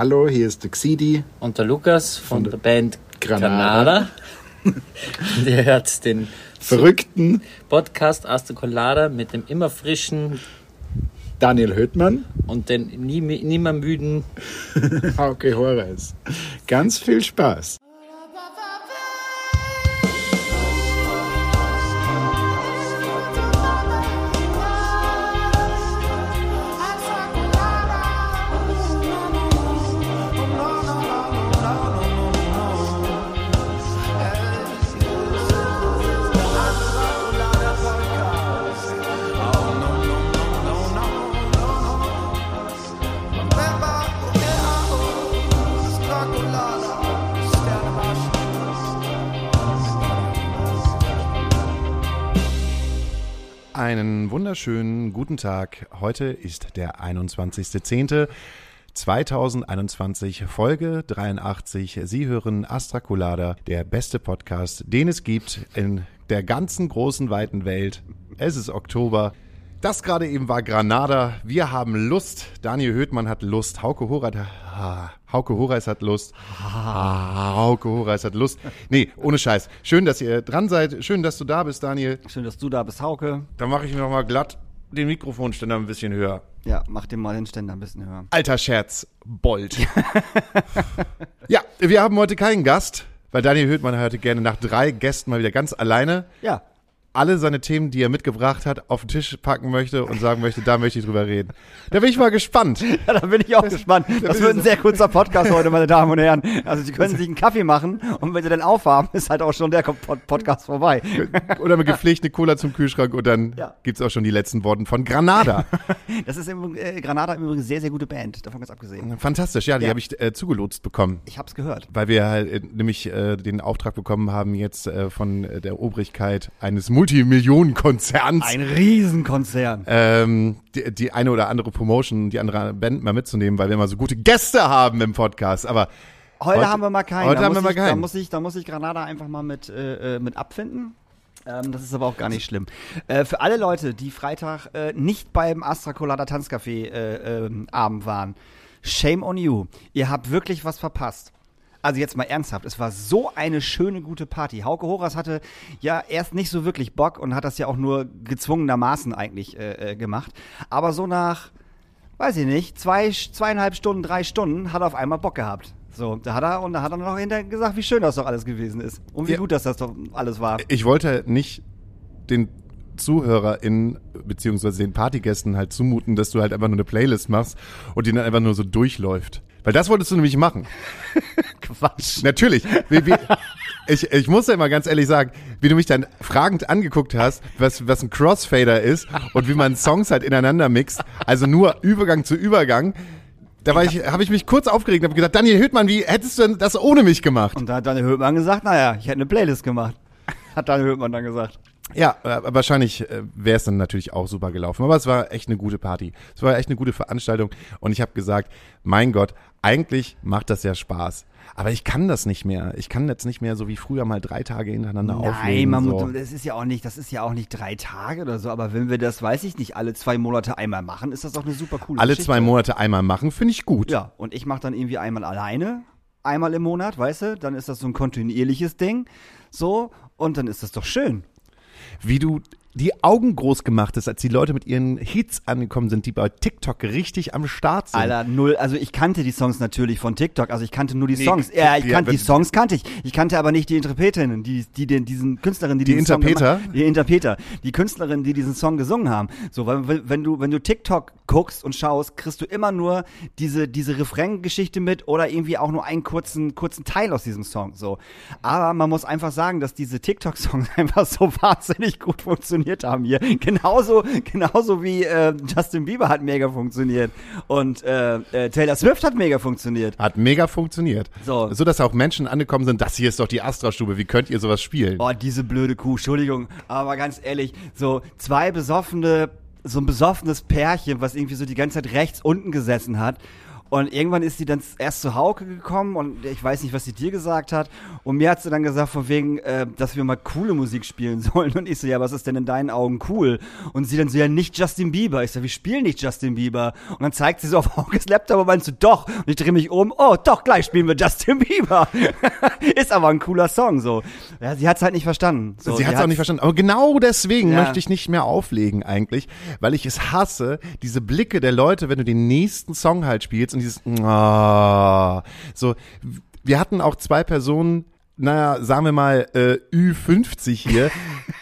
Hallo, hier ist der Xidi. Und der Lukas von, Von der, der Band Granada. Granada. Der hört den Verrückten Podcast Asta Colada mit dem immer frischen Daniel Höhtmann, und den nie, nie mehr müden Hauke Horace. Ganz viel Spaß. Wunderschönen guten Tag. Heute ist der 21.10.2021, Folge 83. Sie hören Astra Colada, der beste Podcast, den es gibt in der ganzen großen, weiten Welt. Es ist Oktober. Das gerade eben war Granada. Wir haben Lust. Daniel Höhtmann hat Lust. Hauke Horath, ah, Hauke Horace hat Lust. Hauke Horace hat Lust. Nee, ohne Scheiß. Schön, dass ihr dran seid. Schön, dass du da bist, Daniel. Schön, dass du da bist, Hauke. Dann mache ich noch mal glatt den Mikrofonständer ein bisschen höher. Ja, mach dir mal den Ständer ein bisschen höher. Alter Scherz, Bold. ja, wir haben heute keinen Gast, weil Daniel Höhtmann heute gerne nach drei Gästen mal wieder ganz alleine Ja, alle seine Themen, die er mitgebracht hat, auf den Tisch packen möchte und sagen möchte, da möchte ich drüber reden. Da bin ich mal gespannt. ja da bin ich auch gespannt. Das wird ein sehr kurzer Podcast heute, meine Damen und Herren. Also Sie können sich einen Kaffee machen und wenn Sie dann aufhaben, ist halt auch schon der Pod- Podcast vorbei. Oder mit gepflegt eine Cola zum Kühlschrank und dann Ja. gibt's auch schon die letzten Worte von Granada. Das ist im, äh, Granada im Übrigen sehr, sehr gute Band, davon ganz abgesehen. Fantastisch, ja, die Ja. habe ich äh, zugelotst bekommen. Ich hab's gehört. Weil wir halt äh, nämlich äh, den Auftrag bekommen haben, jetzt äh, von äh, der Obrigkeit eines Multimillionenkonzerns Ein Riesenkonzern. ähm, die, die eine oder andere Promotion, die andere Band mal mitzunehmen, weil wir immer so gute Gäste haben im Podcast. Aber Heute, heute- haben wir mal keinen. heute da haben muss wir mal ich, Da keinen. muss, ich, da muss ich Granada einfach mal mit, äh, äh, mit abfinden. Ähm, das ist aber auch gar nicht schlimm. Äh, für alle Leute, die Freitag äh, nicht beim Astra Colada Tanzcafé äh, ähm, Abend waren, shame on you. Ihr habt wirklich was verpasst. Also jetzt mal ernsthaft, es war so eine schöne, gute Party. Hauke Horas hatte ja erst nicht so wirklich Bock und hat das ja auch nur gezwungenermaßen eigentlich äh, äh, gemacht. Aber so nach, weiß ich nicht, zwei, zweieinhalb Stunden, drei Stunden hat er auf einmal Bock gehabt. So, da hat er und da hat er noch hinterher gesagt, wie schön das doch alles gewesen ist. Und wie Ja. gut, dass das doch alles war. ich wollte nicht den ZuhörerInnen beziehungsweise den Partygästen halt zumuten, dass du halt einfach nur eine Playlist machst und die dann einfach nur so durchläuft. Weil das wolltest du nämlich machen. Quatsch. Natürlich. Wie, wie, ich, ich muss ja mal ganz ehrlich sagen, wie du mich dann fragend angeguckt hast, was, was ein Crossfader ist und wie man Songs halt ineinander mixt. Also nur Übergang zu Übergang. Da war ich, habe ich mich kurz aufgeregt und habe gedacht, Daniel Hüttmann, wie hättest du denn das ohne mich gemacht? Und da hat Daniel Höhtmann gesagt, naja, ich hätte eine Playlist gemacht. Hat Daniel Höhtmann dann gesagt. Ja, äh, wahrscheinlich äh, wäre es dann natürlich auch super gelaufen. Aber es war echt eine gute Party. Es war echt eine gute Veranstaltung. Und ich habe gesagt, mein Gott, eigentlich macht das ja Spaß. Aber ich kann das nicht mehr. Ich kann jetzt nicht mehr so wie früher mal drei Tage hintereinander Nein, auflegen. man, so. das ist ja auch nicht, das ist ja auch nicht drei Tage oder so, aber wenn wir das, weiß ich nicht, alle zwei Monate einmal machen, ist das doch eine super coole Alle Geschichte. zwei Monate einmal machen, finde ich gut. Ja, und ich mache dann irgendwie einmal alleine, einmal im Monat, weißt du? Dann ist das so ein kontinuierliches Ding. So, und dann ist das doch schön. Wie du die Augen groß gemacht hast, als die Leute mit ihren Hits angekommen sind, die bei TikTok richtig am Start sind. Alter, null. Also ich kannte die Songs natürlich von TikTok. Also ich kannte nur die Nee, Songs. Ja, ich kannte die Songs kannte ich. Ich kannte aber nicht die Interpretinnen, die, die den, diesen Künstlerin, die, Die diesen Song Interpreter? gemacht- Die Interpreter. Die Künstlerin, die diesen Song gesungen haben. So, weil wenn- du, wenn du TikTok guckst und schaust, kriegst du immer nur diese, diese Refrain-Geschichte mit oder irgendwie auch nur einen kurzen, kurzen Teil aus diesem Song. So. Aber man muss einfach sagen, dass diese TikTok-Songs einfach so wahnsinnig gut funktioniert haben hier. Genauso, genauso wie äh, Justin Bieber hat mega funktioniert. Und äh, äh, Taylor Swift hat mega funktioniert. Hat mega funktioniert. So. so, dass auch Menschen angekommen sind, das hier ist doch die Astra-Stube, wie könnt ihr sowas spielen? Oh, diese blöde Kuh, Entschuldigung, aber ganz ehrlich, so zwei besoffene, so ein besoffenes Pärchen, was irgendwie so die ganze Zeit rechts unten gesessen hat Und irgendwann ist sie dann erst zu Hauke gekommen und ich weiß nicht, was sie dir gesagt hat. Und mir hat sie dann gesagt, von wegen, äh, dass wir mal coole Musik spielen sollen. Und ich so, ja, was ist denn in deinen Augen cool? Und sie dann so, ja, nicht Justin Bieber. Ich so, wir spielen nicht Justin Bieber. Und dann zeigt sie so auf Haukes Laptop und meinst du, doch. Und ich drehe mich um, oh, doch, gleich spielen wir Justin Bieber. ist aber ein cooler Song, so. Ja, sie hat's halt nicht verstanden. So, sie hat es auch nicht verstanden. Aber genau deswegen Ja. möchte ich nicht mehr auflegen eigentlich, weil ich es hasse, diese Blicke der Leute, wenn du den nächsten Song halt spielst und dieses ah, so. Wir hatten auch zwei Personen, naja, sagen wir mal äh, Ü50 hier,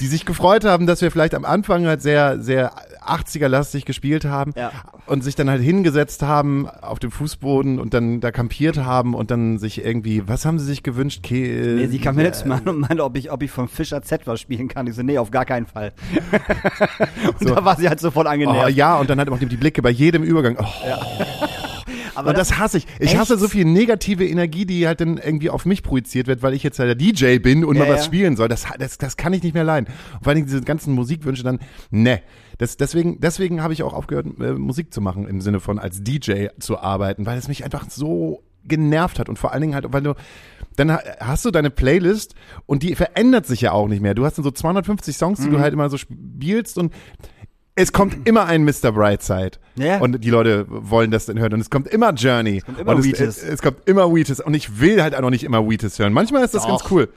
die sich gefreut haben, dass wir vielleicht am Anfang halt sehr, sehr 80er-lastig gespielt haben Ja. und sich dann halt hingesetzt haben auf dem Fußboden und dann da kampiert haben und dann sich irgendwie, was haben sie sich gewünscht? Ke Nee, sie kam mir jetzt mal und meinte, ob ich, ob ich von Fischer Z was spielen kann. Ich so, nee, auf gar keinen Fall. und da war sie halt sofort Oh, angenervt. ja, und dann halt auch die Blicke bei jedem Übergang. Oh, Aber und das hasse ich. Ich hasse Echt? so viel negative Energie, die halt dann irgendwie auf mich projiziert wird, weil ich jetzt halt der DJ bin und Ja, mal was ja. spielen soll. Das, das, das kann ich nicht mehr leiden. Und vor allen Dingen diese ganzen Musikwünsche dann, ne. Das, deswegen deswegen habe ich auch aufgehört, äh, Musik zu machen, im Sinne von als DJ zu arbeiten, weil es mich einfach so genervt hat und vor allen Dingen halt, weil du dann ha- hast du deine Playlist und die verändert sich ja auch nicht mehr. Du hast dann so 250 Songs, Mhm. die du halt immer so spielst und es kommt immer ein Mr. Brightside. Ja. Und die Leute wollen das dann hören. Und es kommt immer Journey. kommt immer und es, es, es kommt immer Wheatus. Und ich will halt auch noch nicht immer Wheatus hören. Manchmal ist das Doch. ganz cool.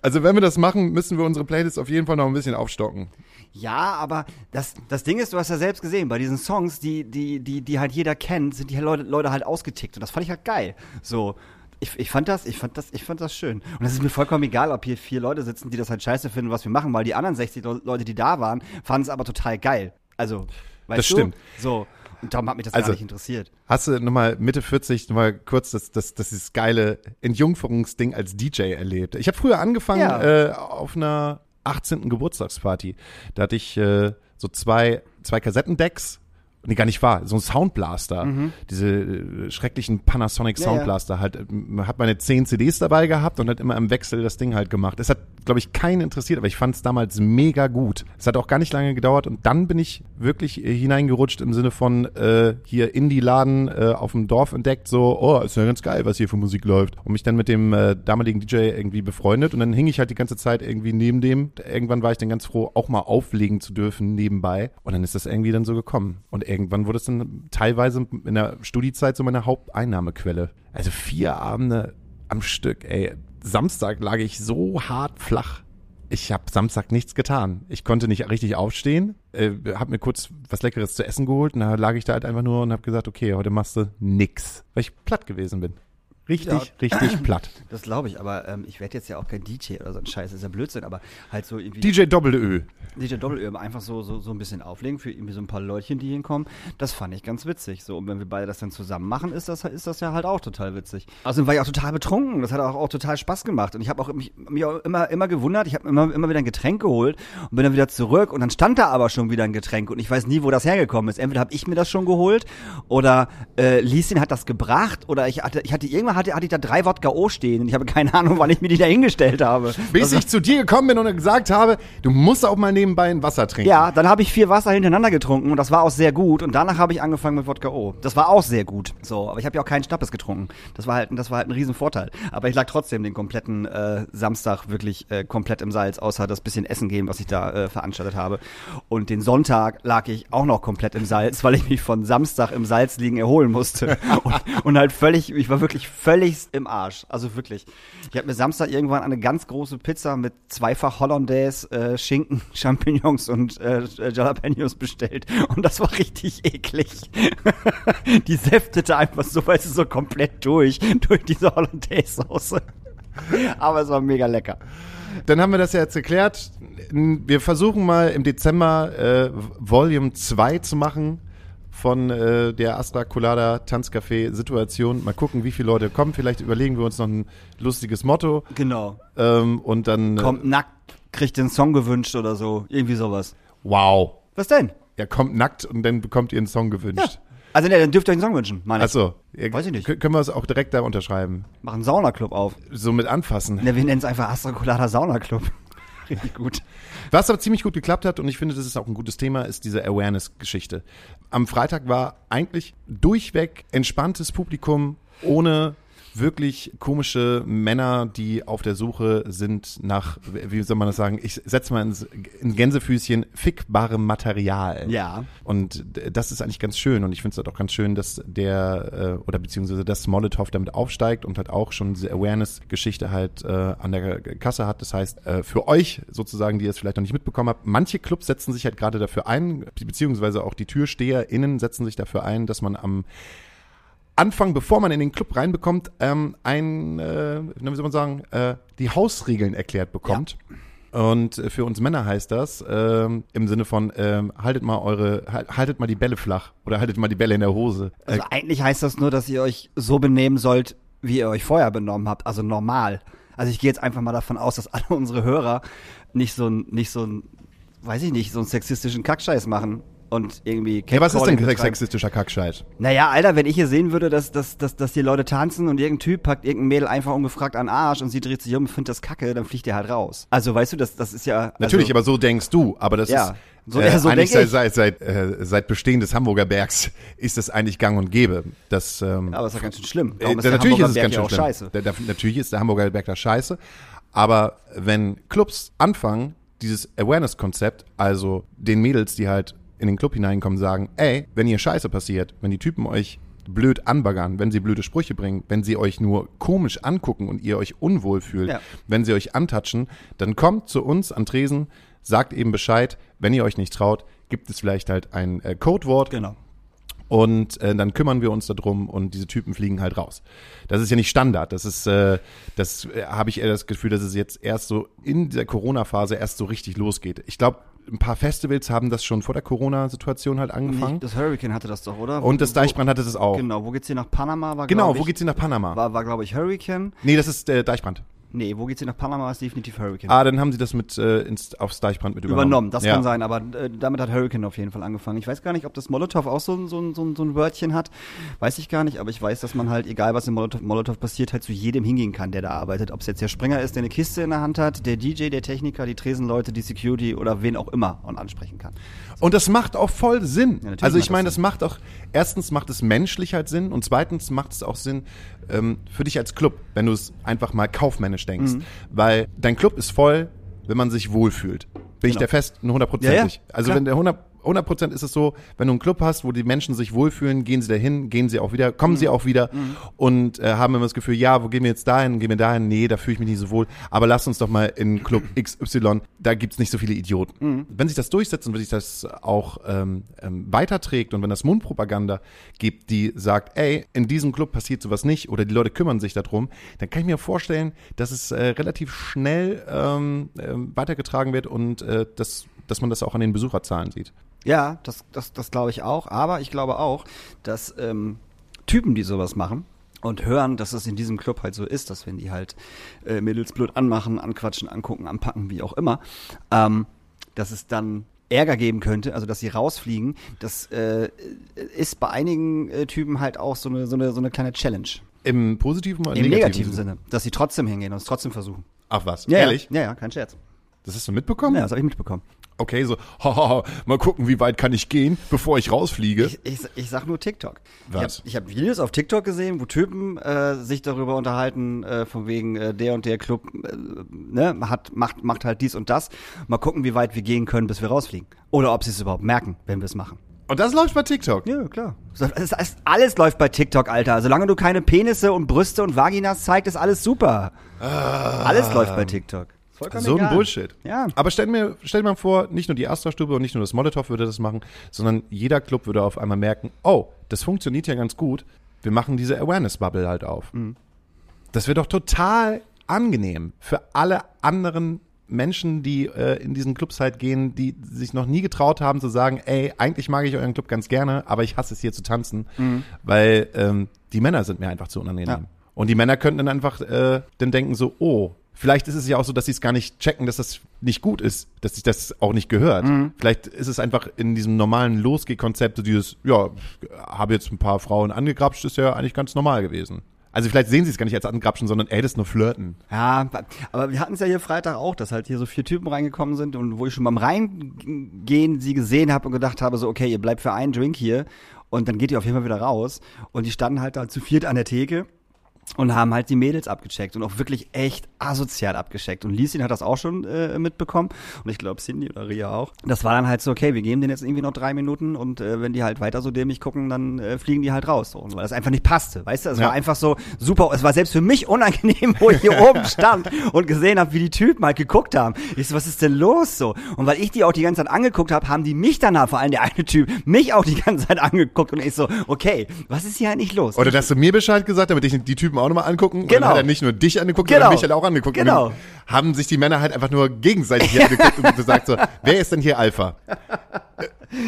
Also wenn wir das machen, müssen wir unsere Playlist auf jeden Fall noch ein bisschen aufstocken. Ja, aber das, das Ding ist, du hast ja selbst gesehen, bei diesen Songs, die, die, die, die halt jeder kennt, sind die Leute, Leute halt ausgetickt. Und das fand ich halt geil. So. Ich, ich fand das, ich fand das, ich fand das schön. Und es ist mir vollkommen egal, ob hier vier Leute sitzen, die das halt scheiße finden, was wir machen, weil die anderen 60 Le- Leute, die da waren, fanden es aber total geil. Also, weißt Das du? stimmt. So. Und darum hat mich das Also- gar nicht interessiert. Hast du nochmal Mitte 40 nochmal kurz das, das, das dieses geile Entjungferungsding als DJ erlebt? Ich habe früher angefangen Ja. äh, auf einer 18. Geburtstagsparty. Da hatte ich äh, so zwei, zwei Kassettendecks. Nee, gar nicht wahr. So ein Soundblaster. Diese äh, schrecklichen Panasonic Mhm. Ja, ja. Soundblaster halt. ähm, Hat meine 10 CDs dabei gehabt und hat immer im Wechsel das Ding halt gemacht. Es hat, glaube ich, keinen interessiert, aber ich fand es damals mega gut. Es hat auch gar nicht lange gedauert und dann bin ich wirklich äh, hineingerutscht im Sinne von äh, hier Indie-Laden äh, auf dem Dorf entdeckt, so, oh, ist ja ganz geil, was hier für Musik läuft. Und mich dann mit dem äh, damaligen DJ irgendwie befreundet und dann hing ich halt die ganze Zeit irgendwie neben dem. Irgendwann war ich dann ganz froh, auch mal auflegen zu dürfen nebenbei. Und dann ist das irgendwie dann so gekommen. Und irgendwann wurde es dann teilweise in der Studiezeit so meine Haupteinnahmequelle. Also vier Abende am Stück, ey. Samstag lag ich so hart flach. Ich habe Samstag nichts getan. Ich konnte nicht richtig aufstehen, äh, habe mir kurz was Leckeres zu essen geholt und da lag ich da halt einfach nur und habe gesagt, okay, heute machst du nix, weil ich platt gewesen bin. Richtig, Ja. richtig platt. Das glaube ich, aber ähm, ich werde jetzt ja auch kein DJ oder so ein Scheiß, das ist ja Blödsinn, aber halt so irgendwie. DJ Doppel-Ö. DJ Doppelöhr einfach so, so, so ein bisschen auflegen für irgendwie so ein paar Leutchen, die hinkommen. Das fand ich ganz witzig. So, und wenn wir beide das dann zusammen machen, ist das, ist das ja halt auch total witzig. Außerdem war ich auch total betrunken. Das hat auch, auch total Spaß gemacht. Und ich habe auch mich, mich auch immer, immer gewundert. Ich habe immer, immer wieder ein Getränk geholt und bin dann wieder zurück. Und dann stand da aber schon wieder ein Getränk. Und ich weiß nie, wo das hergekommen ist. Entweder habe ich mir das schon geholt oder äh, Lieschen hat das gebracht. Oder ich hatte, ich hatte irgendwann hatte, hatte ich da drei Wodka O stehen. Und ich habe keine Ahnung, wann ich mir die da hingestellt habe. Bis Also- ich zu dir gekommen bin und gesagt habe, du musst auch mal nebenbei ein Wasser trinken. Ja, dann habe ich vier Wasser hintereinander getrunken und das war auch sehr gut. Und danach habe ich angefangen mit Wodka O. Das war auch sehr gut. So, aber ich habe ja auch keinen Schnappes getrunken. Das war halt, das war halt ein Riesenvorteil. Aber ich lag trotzdem den kompletten äh, Samstag wirklich äh, komplett im Salz, außer das bisschen Essen gehen, was ich da äh, veranstaltet habe. Und den Sonntag lag ich auch noch komplett im Salz, weil ich mich von Samstag im Salz liegen erholen musste. und, und halt völlig, ich war wirklich völlig im Arsch. Also wirklich. Ich habe mir Samstag irgendwann eine ganz große Pizza mit zweifach Hollandaise, äh, Schinken, Champignons und äh, Jalapenos bestellt. Und das war richtig eklig. Die säftete einfach so, weißt du, so komplett durch, durch diese Hollandaise-Soße. Aber es war mega lecker. Dann haben wir das ja jetzt erklärt. Wir versuchen mal im Dezember äh, Volume 2 zu machen von äh, der Astra Colada Tanzcafé Situation. Mal gucken, wie viele Leute kommen. Vielleicht überlegen wir uns noch ein lustiges Motto. Genau. Ähm, und dann. äh, Kommt nackt, kriegt den Song gewünscht oder so. Irgendwie sowas. Wow. Was denn? Er kommt nackt und dann bekommt ihr einen Song gewünscht. Also ne, dann dürft ihr euch einen Song wünschen, meine ich. Achso. Weiß ich nicht. Können wir es auch direkt da unterschreiben? Mach einen Saunaclub auf. So mit anfassen. Ne, wir nennen es einfach Astra Colada Saunaclub. Richtig gut. Was aber ziemlich gut geklappt hat, und ich finde, das ist auch ein gutes Thema, ist diese Awareness-Geschichte. Am Freitag war eigentlich durchweg entspanntes Publikum ohne wirklich komische Männer, die auf der Suche sind nach, wie soll man das sagen, ich setze mal ins, in Gänsefüßchen, fickbarem Material. Ja. Und das ist eigentlich ganz schön und ich finde es halt auch ganz schön, dass der, äh, oder beziehungsweise dass Molotow damit aufsteigt und halt auch schon diese Awareness-Geschichte halt äh, an der Kasse hat. Das heißt, äh, für euch sozusagen, die ihr es vielleicht noch nicht mitbekommen habt, manche Clubs setzen sich halt gerade dafür ein, beziehungsweise auch die TürsteherInnen setzen sich dafür ein, dass man am Anfang, bevor man in den Club reinbekommt, ähm, ein, äh, wie soll man sagen, äh, die Hausregeln erklärt bekommt. Und äh, für uns Männer heißt das ähm, im Sinne von ähm, haltet mal eure halt- haltet mal die Bälle flach oder haltet mal die Bälle in der Hose. Äh, Also eigentlich heißt das nur, dass ihr euch so benehmen sollt, wie ihr euch vorher benommen habt, also normal. Also ich gehe jetzt einfach mal davon aus, dass alle unsere Hörer nicht so ein, nicht so ein, weiß ich nicht, so einen sexistischen Kackscheiß machen und irgendwie ja, was ist denn betreiben. sexistischer Kackscheiß? Naja, Alter, wenn ich hier sehen würde, dass, dass, dass, dass die Leute tanzen und irgendein Typ packt irgendein Mädel einfach ungefragt an den Arsch und sie dreht sich um und findet das kacke, dann fliegt der halt raus. Also weißt du, das, das ist ja. Natürlich, also, aber so denkst du. Aber das Ja, ist so- äh, ja, so eigentlich seit, seit, seit, äh, seit Bestehen des Hamburger Bergs ist das eigentlich gang und gäbe. Das, ähm, Aber ist doch ganz schön schlimm. Äh, ist natürlich ist es ganz ja schön schlimm. scheiße. Da, da, natürlich ist der Hamburger Berg da scheiße. Aber wenn Clubs anfangen, dieses Awareness-Konzept, also den Mädels, die halt in den Club hineinkommen, sagen, ey, wenn hier Scheiße passiert, wenn die Typen euch blöd anbaggern, wenn sie blöde Sprüche bringen, wenn sie euch nur komisch angucken und ihr euch unwohl fühlt, Ja. wenn sie euch antatschen, dann kommt zu uns an Tresen, sagt eben Bescheid, wenn ihr euch nicht traut, gibt es vielleicht halt ein äh, Codewort, Genau. und äh, dann kümmern wir uns darum und diese Typen fliegen halt raus. Das ist ja nicht Standard. Das ist, äh, das äh, habe ich eher das Gefühl, dass es jetzt erst so in dieser Corona-Phase erst so richtig losgeht. Ich glaube, ein paar Festivals haben das schon vor der Corona-Situation halt angefangen. Das Hurricane hatte das doch, oder? und das Wo- Deichbrand hatte das auch. Genau, wo geht's hier nach Panama? War, Genau, wo ich, geht's hin nach Panama? War, war glaube ich, Hurricane. nee, das ist der Deichbrand. Nee, wo geht's hier nach Panama? Ist definitiv Hurricane. Ah, dann haben sie das mit äh, ins, aufs Deichbrand mit übernommen. Übernommen, das ja. kann sein, aber äh, damit hat Hurricane auf jeden Fall angefangen. Ich weiß gar nicht, ob das Molotow auch so, ein- so, so, so ein Wörtchen hat. Weiß ich gar nicht, aber ich weiß, dass man halt, egal was in Molotow, Molotow passiert, halt zu jedem hingehen kann, der da arbeitet. Ob es jetzt der Springer ist, der eine Kiste in der Hand hat, der DJ, der Techniker, die Tresenleute, die Security oder wen auch immer und ansprechen kann. Und das macht auch voll Sinn. natürlich also ich meine, das das macht auch, erstens macht es menschlich halt Sinn und zweitens macht es auch Sinn ähm, für dich als Club, wenn du es einfach mal kaufmännisch denkst. Mhm. Weil dein Club ist voll, wenn man sich wohlfühlt. Bin ich Genau. der fest, nur hundertprozentig. Ja, ja, also klar. wenn der 100 100 Prozent ist es so, wenn du einen Club hast, wo die Menschen sich wohlfühlen, gehen sie dahin, gehen sie auch wieder, kommen Mhm. sie auch wieder und äh, haben immer das Gefühl, ja, wo gehen wir jetzt dahin, gehen wir dahin, nee, da fühle ich mich nicht so wohl, aber lass uns doch mal in Club XY, da gibt's nicht so viele Idioten. Mhm. Wenn sich das durchsetzt und wenn sich das auch ähm, ähm, weiterträgt und wenn das Mundpropaganda gibt, die sagt, ey, in diesem Club passiert sowas nicht oder die Leute kümmern sich darum, dann kann ich mir vorstellen, dass es äh, relativ schnell ähm, ähm, weitergetragen wird und äh, dass, dass man das auch an den Besucherzahlen sieht. Ja, das, das, das glaube ich auch. Aber ich glaube auch, dass ähm, Typen, die sowas machen und hören, dass es in diesem Club halt so ist, dass wenn die halt äh, Mädels blöd anmachen, anquatschen, angucken, anpacken, wie auch immer, ähm, dass es dann Ärger geben könnte, also dass sie rausfliegen, das äh, ist bei einigen äh, Typen halt auch so eine, so eine, so eine kleine Challenge. Im positiven oder Im negativen Sinne, dass sie trotzdem hingehen und es trotzdem versuchen. Ach was, Ja, ehrlich? Ja, ja, kein Scherz. Das hast du mitbekommen? Ja, das habe ich mitbekommen. Okay, so, haha, mal gucken, wie weit kann ich gehen, bevor ich rausfliege. Ich, ich, ich sag nur TikTok. Was? Ich habe hab Videos auf TikTok gesehen, wo Typen äh, sich darüber unterhalten, äh, von wegen äh, der und der Club äh, ne, hat, macht, macht halt dies und das. Mal gucken, wie weit wir gehen können, bis wir rausfliegen. Oder ob sie es überhaupt merken, wenn wir es machen. Und das läuft bei TikTok. Ja, klar. Es ist, alles läuft bei TikTok, Alter. Solange du keine Penisse und Brüste und Vaginas zeigst, ist alles super. Alles läuft bei TikTok. Vollkommen So ein egal. Bullshit. Ja. Aber stell mir, stell dir mal vor, nicht nur die Astra-Stube und nicht nur das Molotow würde das machen, sondern jeder Club würde auf einmal merken, oh, das funktioniert ja ganz gut. Wir machen diese Awareness-Bubble halt auf. Mhm. Das wäre doch total angenehm für alle anderen Menschen, die äh, in diesen Clubs halt gehen, die sich noch nie getraut haben zu sagen, ey, eigentlich mag ich euren Club ganz gerne, aber ich hasse es hier zu tanzen, weil ähm, die Männer sind mir einfach zu unangenehm. Mhm. Ja. Und die Männer könnten dann einfach äh, dann denken so, oh, vielleicht ist es ja auch so, dass sie es gar nicht checken, dass das nicht gut ist, dass sich das auch nicht gehört. Mhm. Vielleicht ist es einfach in diesem normalen Losgeh-Konzept so dieses, ja, habe jetzt ein paar Frauen angegrapscht, ist ja eigentlich ganz normal gewesen. Also vielleicht sehen sie es gar nicht als Angrapschen, sondern ey, das ist nur Flirten. Ja, aber wir hatten es ja hier Freitag auch, dass halt hier so vier Typen reingekommen sind und wo ich schon beim Reingehen sie gesehen habe und gedacht habe, so, okay, ihr bleibt für einen Drink hier und dann geht ihr auf jeden Fall wieder raus. Und die standen halt da zu viert an der Theke und haben halt die Mädels abgecheckt und auch wirklich echt asozial abgecheckt. Und Lieschen hat das auch schon äh, mitbekommen und ich glaube Cindy oder Ria auch. Das war dann halt so, okay, wir geben denen jetzt irgendwie noch drei Minuten und äh, wenn die halt weiter so dämlich gucken, dann äh, fliegen die halt raus. So, weil das einfach nicht passte, weißt du? Es Ja. war einfach so super, es war selbst für mich unangenehm, wo ich hier oben stand und gesehen habe, wie die Typen halt geguckt haben. Ich so, was ist denn los so? Und weil ich die auch die ganze Zeit angeguckt habe, haben die mich danach, vor allem der eine Typ, mich auch die ganze Zeit angeguckt und ich so, okay, was ist hier eigentlich los? Oder dass du mir Bescheid gesagt, damit ich die Typen auch nochmal angucken. Und Genau. dann hat er nicht nur dich angeguckt, Genau. sondern mich halt auch angeguckt. Genau. Und haben sich die Männer halt einfach nur gegenseitig hier angeguckt und gesagt so, wer ist denn hier Alpha? Äh,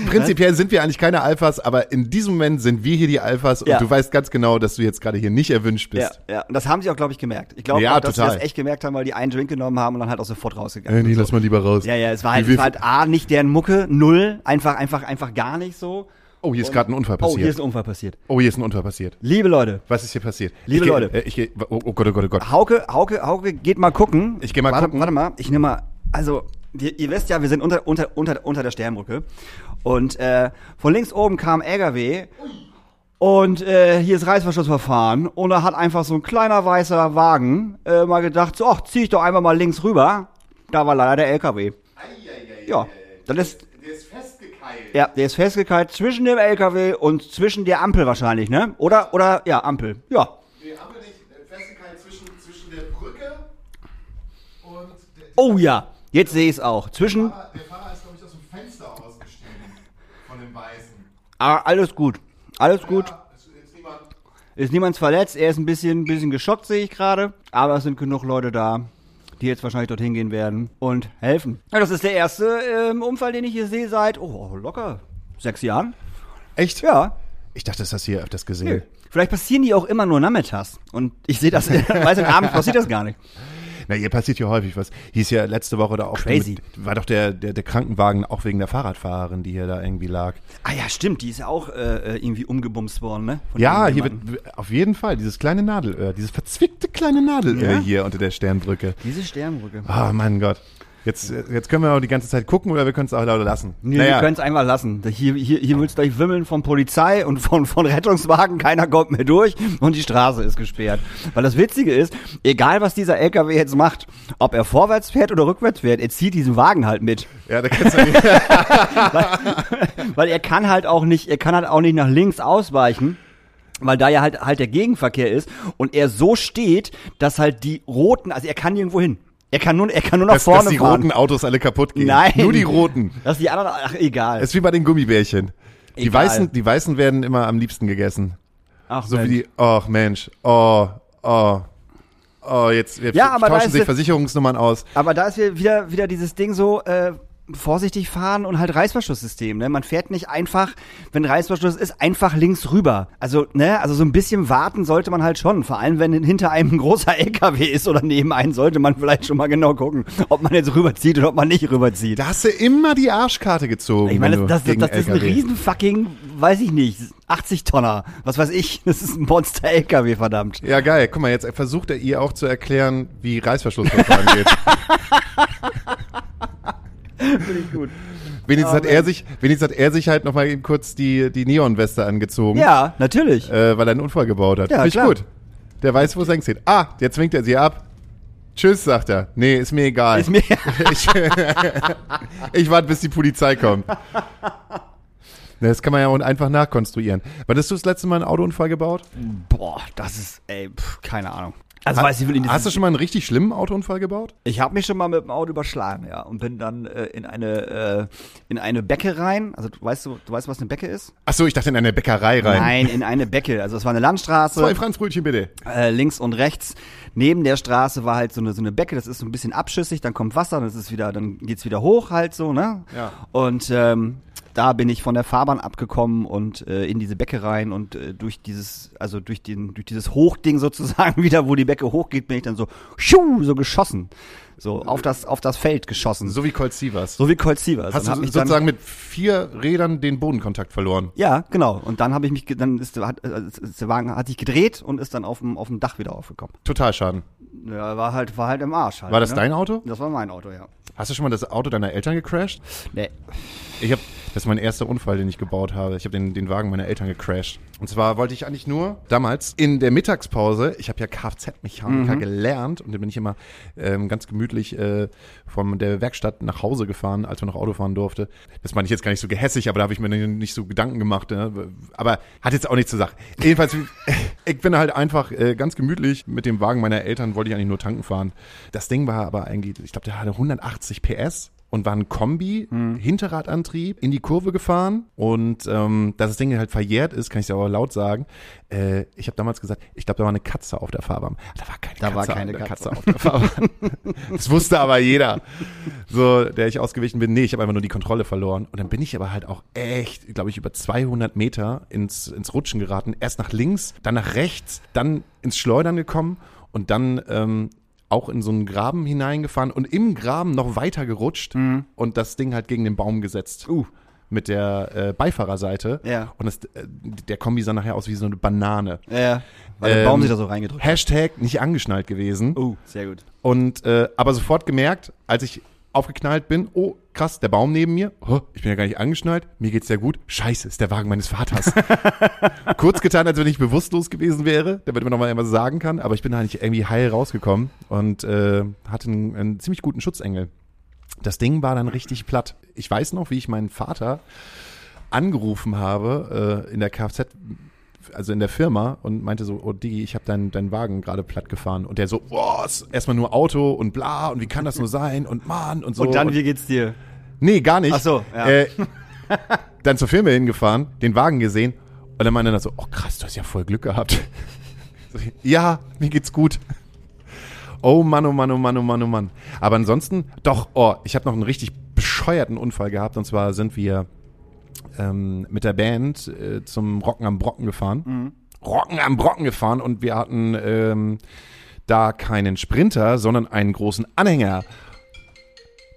Prinzipiell sind wir eigentlich keine Alphas, aber in diesem Moment sind wir hier die Alphas und Ja. du weißt ganz genau, dass du jetzt gerade hier nicht erwünscht Ja, bist. ja. Und das haben sie auch, glaube ich, gemerkt. Ich glaube Ja, auch, dass total. sie das echt gemerkt haben, weil die einen Drink genommen haben und dann halt auch sofort rausgegangen Äh, nee, sind. lass mal lieber raus. Ja, ja, es war halt, es war halt A, nicht deren Mucke, null, einfach, einfach, einfach gar nicht so. Oh, hier ist gerade ein Unfall Oh, hier passiert. ist ein Unfall passiert. Oh, hier ist ein Unfall passiert. Liebe Leute, Was ist hier passiert? Liebe ich geh- Leute. Äh, ich geh, oh, oh Gott, oh Gott, oh Gott. Hauke, Hauke, Hauke, geht mal gucken. Ich geh mal warte, gucken. Warte mal, ich nehme mal, also, ihr, ihr wisst ja, wir sind unter, unter, unter, unter der Sternbrücke. Und äh, von links oben kam LKW. Und äh, hier ist Reißverschlussverfahren. Und da hat einfach so ein kleiner weißer Wagen äh, mal gedacht, so, ach, zieh ich doch einmal mal links rüber. Da war leider der LKW. Ja, dann ist, Der ist festgekeilt. Ja, der ist festgekeilt zwischen dem LKW und zwischen der Ampel wahrscheinlich, ne? Oder, oder, ja, Ampel. Ja. Nee, wir nicht festgekeilt zwischen, zwischen der Brücke und der, Oh ja, jetzt sehe ich es auch. Zwischen, der Fahrer ist, glaube ich, aus dem Fenster ausgestiegen. Von dem Weißen. ah, alles gut. Alles gut. Ist jetzt niemand. Ist niemand verletzt. Er ist ein bisschen, bisschen geschockt, sehe ich gerade. Aber es sind genug Leute da, die jetzt wahrscheinlich dorthin gehen werden und helfen. Ja, das ist der erste ähm, Unfall, den ich hier sehe seit, oh, locker sechs Jahren. Echt? Ja. Ich dachte, das hast du hier öfters gesehen. Vielleicht passieren die auch immer nur nachmittags. Und ich sehe das, weiß ich, abends passiert das gar nicht. Na, hier passiert ja häufig was. Hieß ja letzte Woche da auch Crazy. Mit, war doch der, der, der Krankenwagen auch wegen der Fahrradfahrerin, die hier da irgendwie lag. Ah ja, stimmt, die ist ja auch äh, irgendwie umgebumst worden, ne? Von Ja, hier wird auf jeden Fall dieses kleine Nadelöhr, dieses verzwickte kleine Nadelöhr Ja? hier unter der Sternbrücke. Diese Sternbrücke. Ah, mein Gott. Jetzt, jetzt können wir auch die ganze Zeit gucken oder wir können es auch lauter lassen. Nee, wir können es einfach lassen. Hier, hier, hier willst du gleich wimmeln von Polizei und von, von Rettungswagen. Keiner kommt mehr durch und die Straße ist gesperrt. Weil das Witzige ist, egal was dieser LKW jetzt macht, ob er vorwärts fährt oder rückwärts fährt, er zieht diesen Wagen halt mit. ja, da kannst du nicht. Weil er kann halt auch nicht, er kann halt auch nicht nach links ausweichen. Weil da ja halt, halt der Gegenverkehr ist und er so steht, dass halt die roten, also er kann nirgendwo hin. Er kann nur, er kann nur nach dass, vorne dass die fahren. roten Autos alle kaputt gehen. Nein. Nur die roten. Dass die anderen, ach egal. Es ist wie bei den Gummibärchen. Die Egal. weißen, die weißen werden immer am liebsten gegessen. ach, So Mensch. wie die, ach Mensch, oh, oh, oh, jetzt, jetzt Ja, tauschen sich Versicherungsnummern aus. Aber da ist wieder, wieder dieses Ding so, äh, vorsichtig fahren und halt Reißverschlusssystem, ne? Man fährt nicht einfach, wenn Reißverschluss ist, einfach links rüber. Also, ne, also so ein bisschen warten sollte man halt schon. Vor allem, wenn hinter einem ein großer LKW ist oder neben einem, sollte man vielleicht schon mal genau gucken, ob man jetzt rüberzieht oder ob man nicht rüberzieht. Da hast du immer die Arschkarte gezogen. ich meine, das, das, gegen das ist ein riesen fucking, weiß ich nicht, 80 Tonner. Was weiß ich, das ist ein Monster LKW, verdammt. Ja, geil. Guck mal, jetzt versucht er ihr auch zu erklären, wie Reißverschlussverfahren geht. Finde ich gut. Wenigstens Oh, hat er sich, wenigstens hat er sich halt noch mal eben kurz die, die Neonweste angezogen. Ja, natürlich. Äh, weil er einen Unfall gebaut hat. Ja, Finde ich klar. gut. Der weiß, wo es längst geht. Ah, jetzt winkt er sie ab. Tschüss, sagt er. Nee, ist mir egal. Ist mir, ich, ich warte, bis die Polizei kommt. Das kann man ja auch einfach nachkonstruieren. Wann hast du das letzte Mal einen Autounfall gebaut? boah, das ist, ey, pff, keine Ahnung. Also weiß ich will Ihnen Hast du schon mal einen richtig schlimmen Autounfall gebaut? Ich habe mich schon mal mit dem Auto überschlagen, ja, und bin dann äh, in eine äh, in eine Becke rein. Also du weißt du, du weißt, was eine Becke ist? Ach so, ich dachte in eine Bäckerei rein. Nein, in eine Becke. Also es war eine Landstraße. Zwei Franzbrötchen bitte. äh, links und rechts. Neben der Straße war halt so eine, so eine Becke, das ist so ein bisschen abschüssig, dann kommt Wasser, dann ist es wieder, dann geht's wieder hoch halt so, ne? Ja. Und ähm, da bin ich von der Fahrbahn abgekommen und äh, in diese Bäckereien und äh, durch dieses, also durch den, durch dieses Hochding sozusagen wieder, wo die Becke hochgeht, bin ich dann so, schuh, so geschossen. So auf das, auf das Feld geschossen. So, So wie Colt Sievers. wie Colt Sievers. Hast du mich dann- sozusagen mit vier Rädern den Bodenkontakt verloren. Ja, genau. Und dann habe ich mich, dann ist der, hat, äh, ist der Wagen hat sich gedreht und ist dann auf dem, auf dem Dach wieder aufgekommen. Totalschaden. Ja, war halt, war halt im Arsch halt. War das ne? dein Auto? Das war mein Auto, ja. Hast du schon mal das Auto deiner Eltern gecrashed? Nee. Ich habe, das ist mein erster Unfall, den ich gebaut habe. Ich habe den, den Wagen meiner Eltern gecrashed. Und zwar wollte ich eigentlich nur damals in der Mittagspause, ich habe ja Kfz-Mechaniker gelernt und dann bin ich immer ähm, ganz gemütlich äh, von der Werkstatt nach Hause gefahren, als man noch Auto fahren durfte. Das meine ich jetzt gar nicht so gehässig, aber da habe ich mir nicht so Gedanken gemacht. Ne? Aber hat jetzt auch nichts zur Sache. Jedenfalls, ich bin halt einfach äh, ganz gemütlich mit dem Wagen meiner Eltern, wollte ich eigentlich nur tanken fahren. Das Ding war aber eigentlich, ich glaube, der hatte 180 PS und war ein Kombi, Hinterradantrieb, in die Kurve gefahren und ähm, dass das Ding halt verjährt ist, kann ich dir aber laut sagen. Äh, ich habe damals gesagt, ich glaube, da war eine Katze auf der Fahrbahn. Da war keine, Da Katze, war keine der Katze. auf der Fahrbahn. das wusste aber jeder, so der ich ausgewichen bin. Nee, ich habe einfach nur die Kontrolle verloren und dann bin ich aber halt auch echt, glaube ich, über 200 Meter ins, ins Rutschen geraten. Erst nach links, dann nach rechts, dann ins Schleudern gekommen und dann ähm, auch in so einen Graben hineingefahren und im Graben noch weiter gerutscht und das Ding halt gegen den Baum gesetzt. Uh. Mit der äh, Beifahrerseite. Ja. Und das, äh, der Kombi sah nachher aus wie so eine Banane. Ja. Weil der Ähm, Baum sich da so reingedrückt hat. Hashtag nicht angeschnallt gewesen. Uh, sehr gut. Und äh, aber sofort gemerkt, als ich aufgeknallt bin, oh krass, der Baum neben mir, oh, ich bin ja gar nicht angeschnallt, mir geht's sehr gut, scheiße, ist der Wagen meines Vaters. Kurz getan, als wenn ich bewusstlos gewesen wäre, damit man nochmal irgendwas sagen kann, aber ich bin da nicht irgendwie heil rausgekommen und äh, hatte einen, einen ziemlich guten Schutzengel. Das Ding war dann richtig platt. Ich weiß noch, wie ich meinen Vater angerufen habe äh, in der Kfz, also in der Firma und meinte so, oh Digi, ich habe deinen deinen Wagen gerade platt gefahren und der so, ist erstmal nur Auto und bla und wie kann das nur sein und Mann und so. Und dann, wie geht's dir? nee, gar nicht. Ach so, ja. Äh, dann zur Firma hingefahren, den Wagen gesehen und dann meinte er so, oh krass, du hast ja voll Glück gehabt. So, ja, mir geht's gut. Oh Mann, oh Mann, oh Mann, oh Mann, oh Mann. Aber ansonsten, doch, oh, ich habe noch einen richtig bescheuerten Unfall gehabt. Und zwar sind wir ähm, mit der Band äh, zum Rocken am Brocken gefahren. Rocken am Brocken gefahren und wir hatten ähm, da keinen Sprinter, sondern einen großen Anhänger.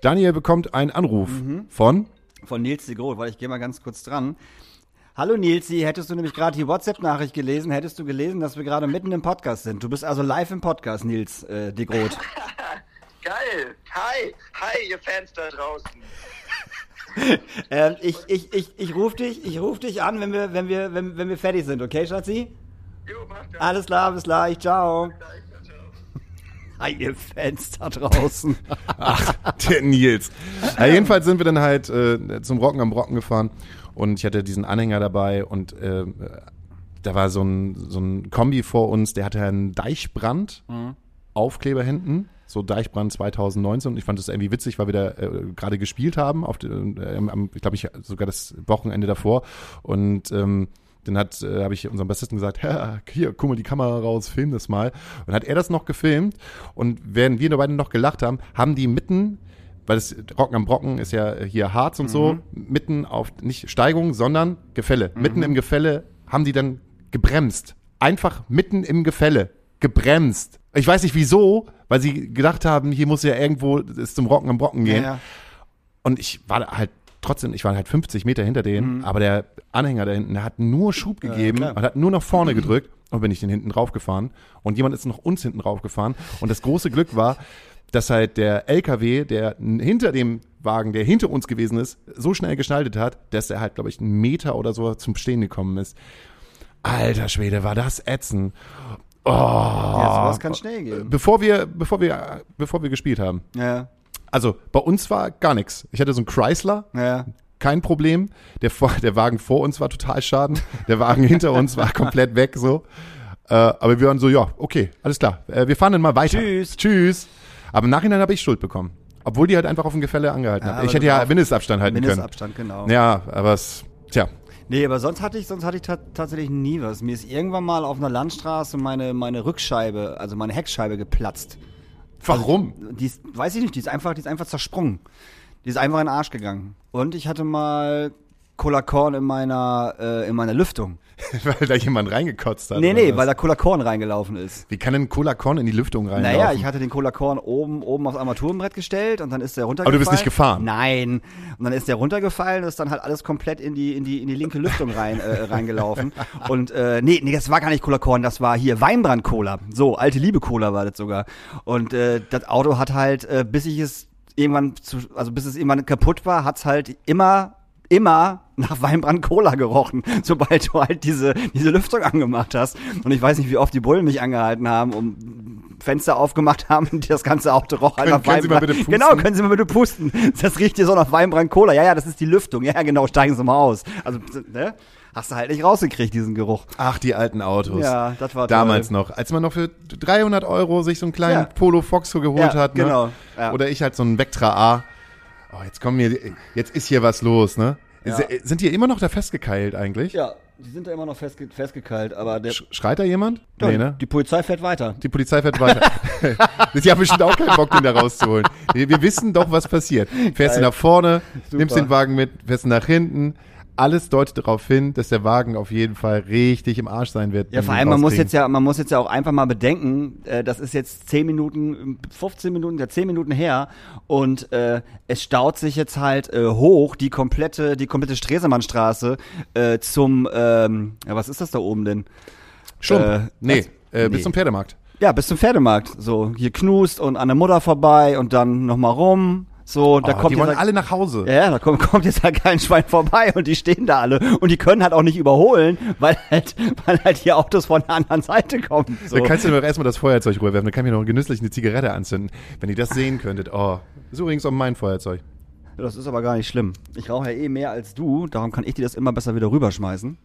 Daniel bekommt einen Anruf von Von Nils de Groot, weil ich gehe mal ganz kurz dran. Hallo Nilsi, hättest du nämlich gerade die WhatsApp-Nachricht gelesen, hättest du gelesen, dass wir gerade mitten im Podcast sind. Du bist also live im Podcast, Nils äh, de Groot. Geil. Hi. Hi, ihr Fans da draußen. ähm, ich ich, ich, ich rufe dich, ich ruf dich an, wenn wir, wenn, wir, wenn, wenn wir fertig sind, okay, Schatzi? Jo, macht das. Alles klar, bis gleich, ciao. Hi, ihr Fans da draußen. der Nils. Ja, jedenfalls sind wir dann halt äh, zum Rocken am Brocken gefahren und ich hatte diesen Anhänger dabei und äh, da war so ein, so ein Kombi vor uns, der hatte einen Deichbrand, Aufkleber hinten, so Deichbrand 2019 und ich fand das irgendwie witzig, weil wir da äh, gerade gespielt haben, auf de, äh, am, ich glaube ich sogar das Wochenende davor und ähm, dann hat äh, habe ich unserem Bassisten gesagt, hier, guck mal die Kamera raus, film das mal. Und hat er das noch gefilmt und während wir beide noch gelacht haben, haben die mitten weil das Rocken am Brocken ist ja hier Harz und so, mitten auf, nicht Steigung, sondern Gefälle. Mitten im Gefälle haben die dann gebremst. Einfach mitten im Gefälle. Gebremst. Ich weiß nicht wieso, weil sie gedacht haben, hier muss ja irgendwo es zum Rocken am Brocken gehen. Ja, Und ich war halt trotzdem, ich war halt 50 Meter hinter denen, aber der Anhänger da hinten, der hat nur Schub gegeben klar. und hat nur nach vorne gedrückt und bin ich den hinten drauf gefahren. Und jemand ist noch uns hinten drauf gefahren. Und das große Glück war, dass halt der LKW, der hinter dem Wagen, der hinter uns gewesen ist, so schnell geschnaltet hat, dass er halt, glaube ich, einen Meter oder so zum Stehen gekommen ist. Alter Schwede, war das ätzend. Oh. ja sowas kann schnell gehen. Bevor wir, bevor wir, bevor wir gespielt haben. Ja, Also bei uns war gar nichts. Ich hatte so einen Chrysler, ja. kein Problem. Der, der Wagen vor uns war total schaden. Der Wagen hinter uns war komplett weg so. Äh, aber wir waren so, ja, okay, alles klar. Äh, wir fahren dann mal weiter. Tschüss. Tschüss. Aber im Nachhinein habe ich Schuld bekommen. Obwohl die halt einfach auf dem Gefälle angehalten Ja, haben. Ich hätte ja drauf- Mindestabstand halten Mindestabstand, genau. können. Ja, aber es, tja. Nee, aber sonst hatte ich, sonst hatte ich ta tatsächlich nie was. Mir ist irgendwann mal auf einer Landstraße meine, meine Rückscheibe, also meine Heckscheibe geplatzt. Warum? Die ist, weiß ich nicht, die ist einfach, die ist einfach zersprungen. Die ist einfach in den Arsch gegangen. Und ich hatte mal Cola Korn in meiner, äh, in meiner Lüftung. weil da jemand reingekotzt hat. nee, nee, was? weil da Cola Korn reingelaufen ist. Wie kann denn Cola Korn in die Lüftung rein? Naja, ich hatte den Cola Korn oben, oben aufs Armaturenbrett gestellt und dann ist der runtergefallen. Aber du bist nicht gefahren? Nein. Und dann ist der runtergefallen und ist dann halt alles komplett in die, in die, in die linke Lüftung rein, äh, reingelaufen. Und, äh, nee, nee, das war gar nicht Cola Korn, das war hier Weinbrand-Cola. So, alte Liebe-Cola war das sogar. Und, äh, das Auto hat halt, äh, bis ich es irgendwann zu, also bis es irgendwann kaputt war, hat's halt immer, immer nach Weinbrand Cola gerochen, sobald du halt diese, diese Lüftung angemacht hast. Und ich weiß nicht, wie oft die Bullen mich angehalten haben, um Fenster aufgemacht haben und das ganze Auto roch Können- mal Weinbrand. bitte pusten? Genau, können Sie mal bitte pusten. Das riecht hier so nach Weinbrand Cola. Ja, ja, das ist die Lüftung. Ja, genau, steigen Sie mal aus. Also, ne? Hast du halt nicht rausgekriegt, diesen Geruch. Ach, die alten Autos. Ja, das war Damals toll. noch, als man noch für 300 Euro sich so einen kleinen Ja. Polo Fox so geholt Ja, hat. Ne? genau, ja. Oder ich halt so einen Vectra A. Oh, jetzt kommen mir, jetzt ist hier was los, ne? Ja. Sind die immer noch da festgekeilt eigentlich? Ja, die sind da immer noch festge festgekeilt, aber der, Sch- Schreit da jemand? nee, ne? die Polizei fährt weiter. Die Polizei fährt weiter. Sie haben bestimmt auch keinen Bock, den da rauszuholen. Wir wir wissen doch, was passiert. Fährst du nach vorne, nimmst den Wagen mit, fährst du nach hinten. Alles deutet darauf hin, dass der Wagen auf jeden Fall richtig im Arsch sein wird. Ja, vor allem, man muss jetzt ja, man muss jetzt ja auch einfach mal bedenken, äh, das ist jetzt 10 Minuten, 15 Minuten, ja 10 Minuten her und äh, es staut sich jetzt halt äh, hoch die komplette, die komplette Stresemannstraße äh, zum, ähm, ja, was ist das da oben denn? Schump. Äh, nee, äh, bis nee. zum Pferdemarkt. Ja, bis zum Pferdemarkt. So, hier knust und an der Mutter vorbei und dann nochmal rum. So, da Oh, kommt die wollen halt- alle nach Hause. Ja, da kommt, kommt jetzt halt kein Schwein vorbei und die stehen da alle und die können halt auch nicht überholen, weil halt, weil halt hier Autos von der anderen Seite kommen. So. Da kannst du doch erstmal das Feuerzeug rüberwerfen, dann kann ich mir noch genüsslich eine Zigarette anzünden. Wenn ihr das sehen könntet, oh, ist übrigens auch mein Feuerzeug. Das ist aber gar nicht schlimm. Ich rauche ja eh mehr als du, darum kann ich dir das immer besser wieder rüberschmeißen.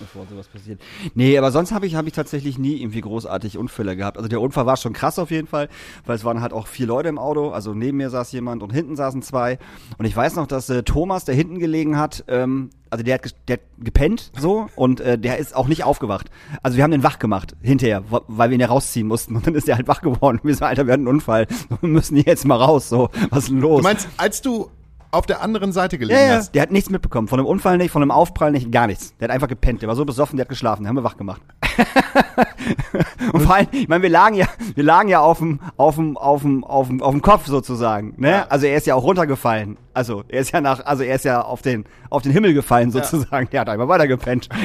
Bevor sowas passiert. Nee, aber sonst habe ich, hab ich tatsächlich nie irgendwie großartig Unfälle gehabt. Also der Unfall war schon krass auf jeden Fall, weil es waren halt auch vier Leute im Auto. Also neben mir saß jemand und hinten saßen zwei. Und ich weiß noch, dass äh, Thomas, der hinten gelegen hat, ähm, also der hat, der hat gepennt so und äh, der ist auch nicht aufgewacht. Also wir haben den wach gemacht hinterher, weil wir ihn ja rausziehen mussten. Und dann ist der halt wach geworden. Wir so, Alter, wir hatten einen Unfall. Wir müssen hier jetzt mal raus. So, was ist denn los? Du meinst, als du auf der anderen Seite gelegen Ja, ja, hast, der hat nichts mitbekommen. Von dem Unfall nicht, von dem Aufprall nicht, gar nichts. Der hat einfach gepennt. Der war so besoffen, der hat geschlafen. Den haben wir wach gemacht. und vor allem, ich meine, wir lagen ja, wir lagen ja auf dem, auf dem, auf dem, auf dem, auf dem Kopf sozusagen. Ne? Also er ist ja auch runtergefallen. Also er ist ja nach, also er ist ja auf den, auf den Himmel gefallen sozusagen. Der hat einfach weiter gepennt.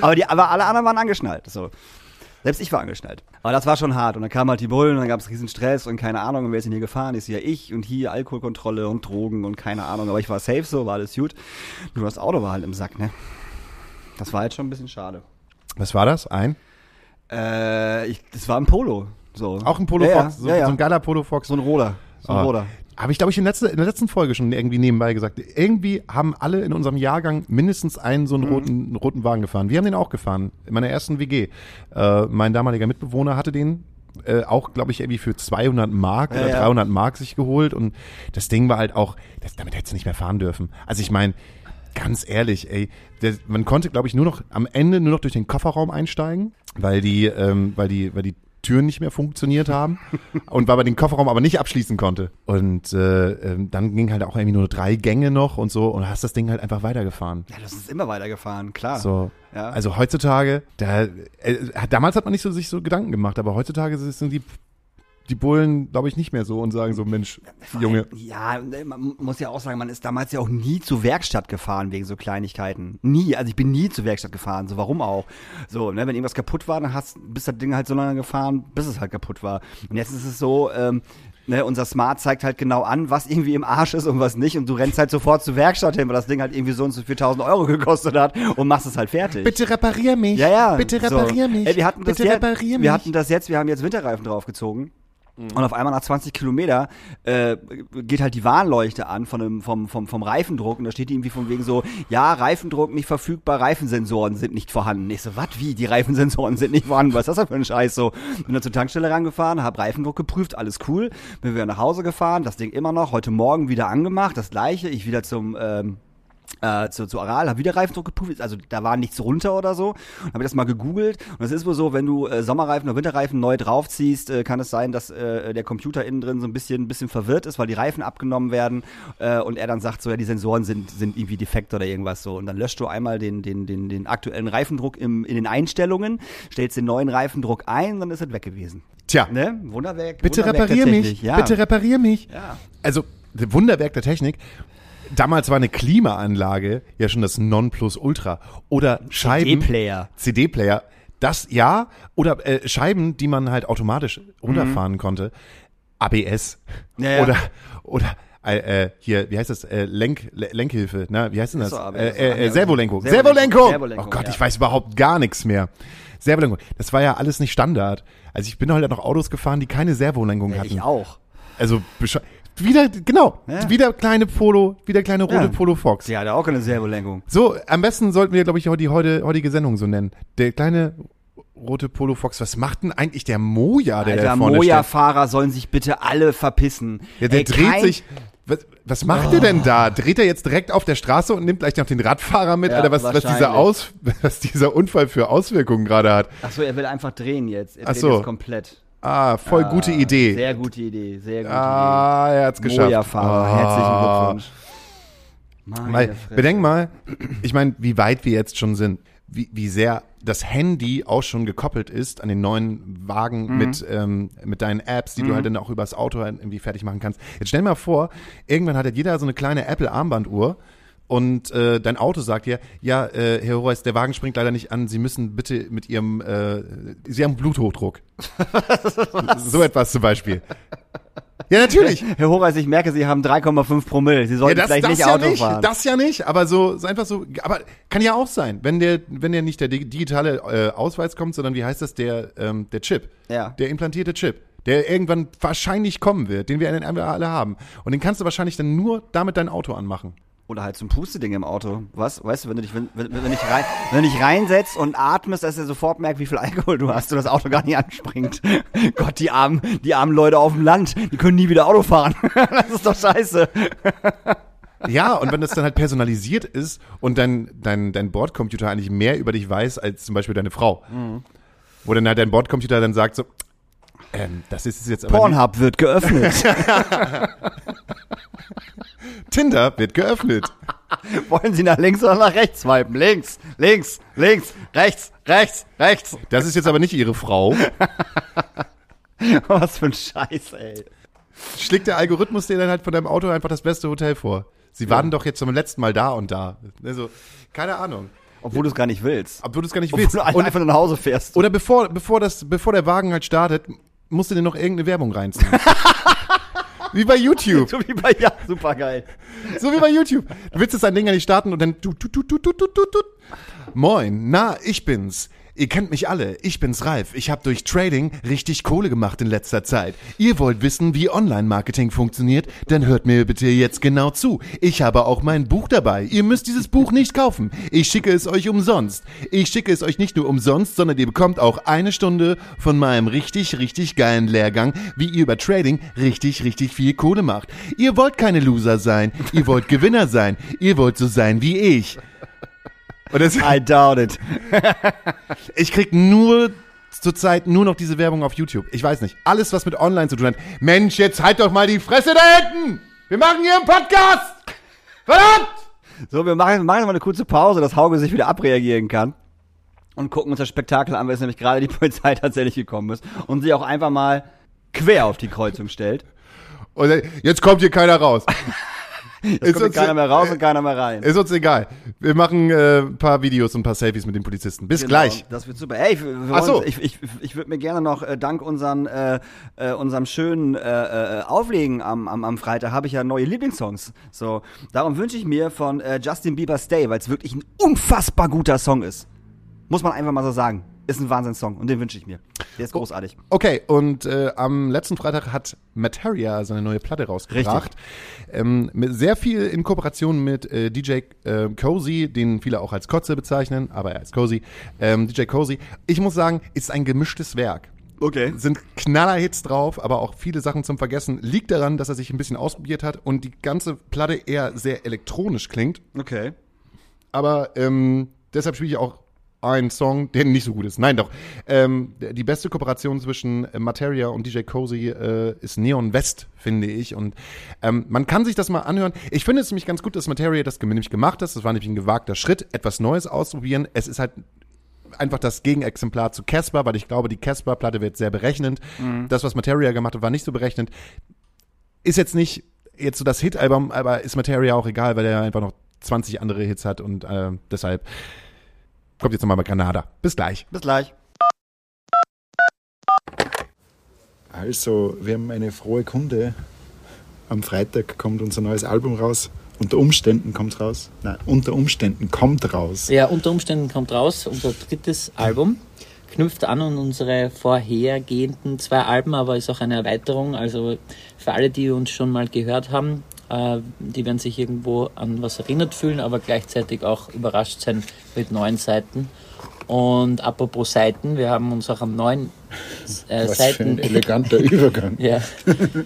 aber die, aber alle anderen waren angeschnallt. So. Selbst ich war angeschnallt. Aber das war schon hart. Und dann kamen halt die Bullen und dann gab es riesen Stress und keine Ahnung, und wer ist denn hier gefahren? Ist ja ich und hier Alkoholkontrolle und Drogen und keine Ahnung. Aber ich war safe so, war alles gut. Nur das Auto war halt im Sack, ne? Das war jetzt schon ein bisschen schade. was war das? Ein? Äh, ich, das war ein Polo. So. Auch ein Polo ja, Fox, Ja, so, ja, so ein geiler Polo Fox. So ein Roller. So ein Ah. Roller. Habe ich, glaube ich, in, letzter, in der letzten Folge schon irgendwie nebenbei gesagt. Irgendwie haben alle in unserem Jahrgang mindestens einen so einen Mhm. roten, roten Wagen gefahren. Wir haben den auch gefahren, in meiner ersten WG. Äh, mein damaliger Mitbewohner hatte den äh, auch, glaube ich, irgendwie für 200 Mark Ja, oder ja. 300 Mark sich geholt. Und das Ding war halt auch, das, damit hättest du nicht mehr fahren dürfen. Also ich meine, ganz ehrlich, ey, der, man konnte, glaube ich, nur noch am Ende nur noch durch den Kofferraum einsteigen, weil die, ähm, weil die, weil die Türen nicht mehr funktioniert haben und weil man den Kofferraum aber nicht abschließen konnte. Und äh, ähm, dann ging halt auch irgendwie nur drei Gänge noch und so und hast das Ding halt einfach weitergefahren. Ja, das ist immer weitergefahren, klar. So, Ja. also heutzutage, da, äh, damals hat man nicht so sich so Gedanken gemacht, aber heutzutage sind die die Bullen, glaube ich, nicht mehr so und sagen so, Mensch, Junge, Ja, man muss ja auch sagen, man ist damals ja auch nie zur Werkstatt gefahren wegen so Kleinigkeiten. Nie. Also ich bin nie zur Werkstatt gefahren. So, warum auch? So, ne, wenn irgendwas kaputt war, dann hast, bist das Ding halt so lange gefahren, bis es halt kaputt war. Und jetzt ist es so, ähm, ne, unser Smart zeigt halt genau an, was irgendwie im Arsch ist und was nicht. Und du rennst halt sofort zur Werkstatt hin, weil das Ding halt irgendwie so und so 4000 Euro gekostet hat und machst es halt fertig. bitte reparier mich. Ja, ja. Bitte so. reparier mich. Ey, wir hatten das bitte jetzt, reparier mich. Wir hatten das jetzt, wir haben jetzt Winterreifen draufgezogen. Und auf einmal nach 20 Kilometer äh, geht halt die Warnleuchte an von dem, vom, vom, vom Reifendruck und da steht irgendwie von wegen so, ja, Reifendruck nicht verfügbar, Reifensensoren sind nicht vorhanden. Ich so, was, wie, die Reifensensoren sind nicht vorhanden? Was ist das für ein Scheiß? So, bin dann zur Tankstelle rangefahren, hab Reifendruck geprüft, alles cool. Bin wieder nach Hause gefahren, das Ding immer noch, heute Morgen wieder angemacht, das gleiche, ich wieder zum, ähm, äh, zu, zu Aral, habe wieder Reifendruck geprüft, also da war nichts runter oder so. Habe das mal gegoogelt und es ist wohl so, wenn du äh, Sommerreifen oder Winterreifen neu draufziehst, äh, kann es sein, dass äh, der Computer innen drin so ein bisschen, ein bisschen verwirrt ist, weil die Reifen abgenommen werden äh, und er dann sagt so, ja, die Sensoren sind, sind irgendwie defekt oder irgendwas so. Und dann löscht du einmal den, den, den, den aktuellen Reifendruck im, in den Einstellungen, stellst den neuen Reifendruck ein, dann ist es weg gewesen. Tja, Ne? Wunderwerk. bitte Wunderwerk reparier mich. Ja. Bitte reparier mich. Ja. Also, Wunderwerk der Technik. Damals war eine Klimaanlage ja schon das Nonplusultra. Oder Scheiben. CD-Player. CD-Player. Das ja. Oder äh, Scheiben, die man halt automatisch runterfahren konnte. ABS. Ja. Oder, oder äh, äh, hier, wie heißt das? Äh, Lenk, Le- Lenkhilfe. Na, wie heißt denn das? So ABS. äh, äh, äh, Servolenkung. Servolenkung. Servolenkung. Servolenkung, Oh Gott, ja. ich weiß überhaupt gar nichts mehr. Servolenkung. Das war ja alles nicht Standard. Also ich bin halt noch Autos gefahren, die keine Servolenkung hatten. Ich auch. Also wieder genau, Ja. wieder kleine Polo, wieder kleine rote Ja. Polo Fox. Sie hatte auch eine Servolenkung. So, am besten sollten wir glaube ich die heute, heutige Sendung so nennen. Der kleine rote Polo Fox. Was macht denn eigentlich der Moja, der da Alter, vorne steht? Moja-Fahrer sollen sich bitte alle verpissen. Ja, der Ey, dreht sich. Was, was macht der denn da? Dreht er jetzt direkt auf der Straße und nimmt gleich noch den Radfahrer mit? Ja, Oder was, was dieser. Aus, was dieser Unfall für Auswirkungen gerade hat? Ach so, er will einfach drehen jetzt. Er Ach dreht so. jetzt komplett. Ah, voll gute Ah, Idee. Sehr gute Idee, sehr gute ah, er hat's Idee. geschafft. Moja-Fahrer, Ah. herzlichen Glückwunsch. Meine Weil, Fresse. bedenk mal, ich meine, wie weit wir jetzt schon sind, wie, wie sehr das Handy auch schon gekoppelt ist an den neuen Wagen Mhm. mit, ähm, mit deinen Apps, die du halt dann auch übers Auto halt irgendwie fertig machen kannst. Jetzt stell dir mal vor, irgendwann hat halt jeder so eine kleine Apple-Armbanduhr und äh, dein Auto sagt dir, ja, äh, Herr Horace, der Wagen springt leider nicht an, Sie müssen bitte mit Ihrem, äh, Sie haben Bluthochdruck. so etwas zum Beispiel. Ja, natürlich. Herr Horace, ich merke, Sie haben 3,5 Promille. Sie sollten Ja, das, vielleicht das nicht ja Auto nicht, fahren. das ja nicht, aber so, so einfach so, aber kann ja auch sein, wenn der, wenn der nicht der dig- digitale äh, Ausweis kommt, sondern wie heißt das, der, ähm, der Chip, Ja. der implantierte Chip, der irgendwann wahrscheinlich kommen wird, den wir alle haben. Und den kannst du wahrscheinlich dann nur damit dein Auto anmachen. Oder halt zum Pusteding im Auto. Was? Weißt du, wenn du dich, wenn, wenn, wenn, du dich rein, wenn du dich reinsetzt und atmest, dass er sofort merkt, wie viel Alkohol du hast und das Auto gar nicht anspringt. Gott, die armen, die armen Leute auf dem Land, die können nie wieder Auto fahren. das ist doch scheiße. Ja, und wenn das dann halt personalisiert ist und dein, dein, dein Bordcomputer eigentlich mehr über dich weiß als zum Beispiel deine Frau. Mhm. Wo dann halt dein Bordcomputer dann sagt so, ähm, das ist es jetzt aber. Pornhub wird geöffnet. Tinder wird geöffnet. Wollen Sie nach links oder nach rechts swipen? Links, links, links, rechts, rechts, rechts. Das ist jetzt aber nicht ihre Frau. Was für ein Scheiß, ey. schlägt der Algorithmus dir dann halt von deinem Auto einfach das beste Hotel vor. Sie waren doch jetzt zum letzten Mal da und da. Also, keine Ahnung. Obwohl du es gar nicht willst. Ob du das gar nicht Obwohl willst. du einfach nur nach Hause fährst. oder bevor, bevor, das, bevor der Wagen halt startet, musst du dir noch irgendeine Werbung reinziehen. wie bei YouTube. So wie bei, ja, super geil. So wie bei YouTube. Du willst jetzt dein Ding ja nicht starten und dann tut, tut, tut, tut, tut, tut, tut. Moin, na, ich bin's. Ihr kennt mich alle. Ich bin's Ralf. Ich habe durch Trading richtig Kohle gemacht in letzter Zeit. Ihr wollt wissen, wie Online-Marketing funktioniert? Dann hört mir bitte jetzt genau zu. Ich habe auch mein Buch dabei. Ihr müsst dieses Buch nicht kaufen. Ich schicke es euch umsonst. Ich schicke es euch nicht nur umsonst, sondern ihr bekommt auch eine Stunde von meinem richtig, richtig geilen Lehrgang, wie ihr über Trading richtig, richtig viel Kohle macht. Ihr wollt keine Loser sein. Ihr wollt Gewinner sein. Ihr wollt so sein wie ich. Das, I doubt it. ich krieg nur zurzeit nur noch diese Werbung auf YouTube. Ich weiß nicht. Alles, was mit online zu tun hat. Mensch, jetzt halt doch mal die Fresse da hinten! Wir machen hier einen Podcast! Verdammt! So, wir machen, machen jetzt mal eine kurze Pause, dass Hauge sich wieder abreagieren kann. Und gucken uns das Spektakel an, weil es nämlich gerade die Polizei tatsächlich gekommen ist. Und sie auch einfach mal quer auf die Kreuzung stellt. Und jetzt kommt hier keiner raus. Es Ist kommt uns- keiner mehr raus und keiner mehr rein. Ist uns egal. Wir machen äh, ein paar Videos und ein paar Selfies mit den Polizisten. Bis Genau, gleich. Das wird super. Hey, wir, wir so. wollen- ich, ich, ich würde mir gerne noch äh, dank unseren, äh, äh, unserem schönen äh, äh, Auflegen am, am, am Freitag habe ich ja neue Lieblingssongs. So, darum wünsche ich mir von äh, Justin Bieber Stay, weil es wirklich ein unfassbar guter Song ist. Muss man einfach mal so sagen. Ist ein Wahnsinnssong und den wünsche ich mir. Der ist großartig. Okay, und äh, am letzten Freitag hat Materia seine neue Platte rausgebracht. Ähm, mit sehr viel in Kooperation mit äh, DJ äh, Cozy, den viele auch als Kotze bezeichnen, aber er ist Cozy. Ähm, DJ Cozy. Ich muss sagen, ist ein gemischtes Werk. Okay. Sind Knallerhits drauf, aber auch viele Sachen zum Vergessen. Liegt daran, dass er sich ein bisschen ausprobiert hat und die ganze Platte eher sehr elektronisch klingt. Okay. Aber ähm, deshalb spiele ich auch einen Song, der nicht so gut ist. Nein, doch. Ähm, die beste Kooperation zwischen Materia und DJ Cozy äh, ist Neon West, finde ich. Und ähm, man kann sich das mal anhören. Ich finde es nämlich ganz gut, dass Materia das nämlich gemacht hat. Das war nämlich ein gewagter Schritt, etwas Neues ausprobieren. Es ist halt einfach das Gegenexemplar zu Casper, weil ich glaube, die Casper-Platte wird sehr berechnend. Das, was Materia gemacht hat, war nicht so berechnend. Ist jetzt nicht jetzt so das Hit-Album, aber ist Materia auch egal, weil er einfach noch 20 andere Hits hat und äh, deshalb kommt jetzt nochmal bei Granada. Bis gleich. Bis gleich. Also, wir haben eine frohe Kunde. Am Freitag kommt unser neues Album raus. Unter Umständen kommt raus. Nein, unter Umständen kommt raus. Ja, unter Umständen kommt raus unser drittes Album. Knüpft an an unsere vorhergehenden zwei Alben, aber ist auch eine Erweiterung. Also für alle, die uns schon mal gehört haben, äh, die werden sich irgendwo an was erinnert fühlen, aber gleichzeitig auch überrascht sein mit neuen Seiten. Und apropos Seiten, wir haben uns auch am neuen äh, Was für Seiten ein eleganter Übergang. ja,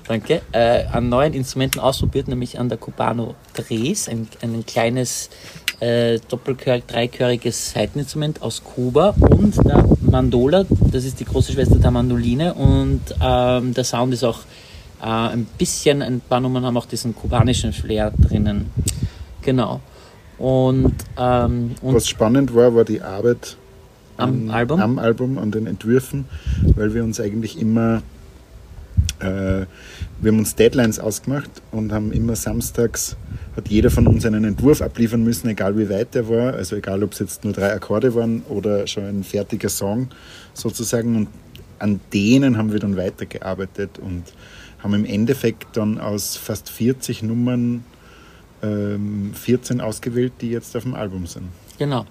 danke. Äh, an neuen Instrumenten ausprobiert, nämlich an der Cubano Tres, ein, ein kleines äh, doppelchör dreichöriges Seiteninstrument aus Kuba und der Mandola, das ist die große Schwester der Mandoline und ähm, der Sound ist auch äh, ein bisschen, ein paar Nummern haben auch diesen kubanischen Flair drinnen. Genau. Und, ähm, und Was spannend war, war die Arbeit am Album? am Album, an den Entwürfen, weil wir uns eigentlich immer, äh, wir haben uns Deadlines ausgemacht und haben immer samstags, hat jeder von uns einen Entwurf abliefern müssen, egal wie weit der war, also egal ob es jetzt nur drei Akkorde waren oder schon ein fertiger Song sozusagen und an denen haben wir dann weitergearbeitet und haben im Endeffekt dann aus fast 40 Nummern ähm, 14 ausgewählt, die jetzt auf dem Album sind. Genau.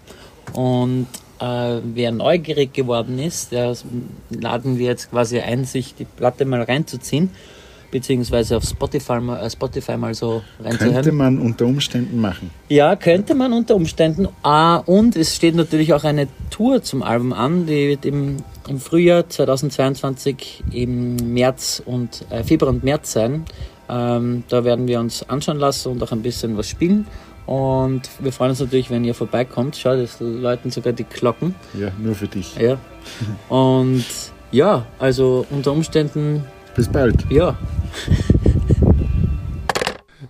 Und äh, wer neugierig geworden ist, der laden wir jetzt quasi ein, sich die Platte mal reinzuziehen, beziehungsweise auf Spotify mal, äh, Spotify mal so reinzuhören. Könnte man unter Umständen machen. Ja, könnte man unter Umständen. Ah, und es steht natürlich auch eine Tour zum Album an, die wird im, im Frühjahr 2022 im März und äh, Februar und März sein. Ähm, da werden wir uns anschauen lassen und auch ein bisschen was spielen. Und wir freuen uns natürlich, wenn ihr vorbeikommt. Schau, das läuten sogar die Glocken. Ja, nur für dich. Ja. Und ja, also unter Umständen, Bis bald. ja.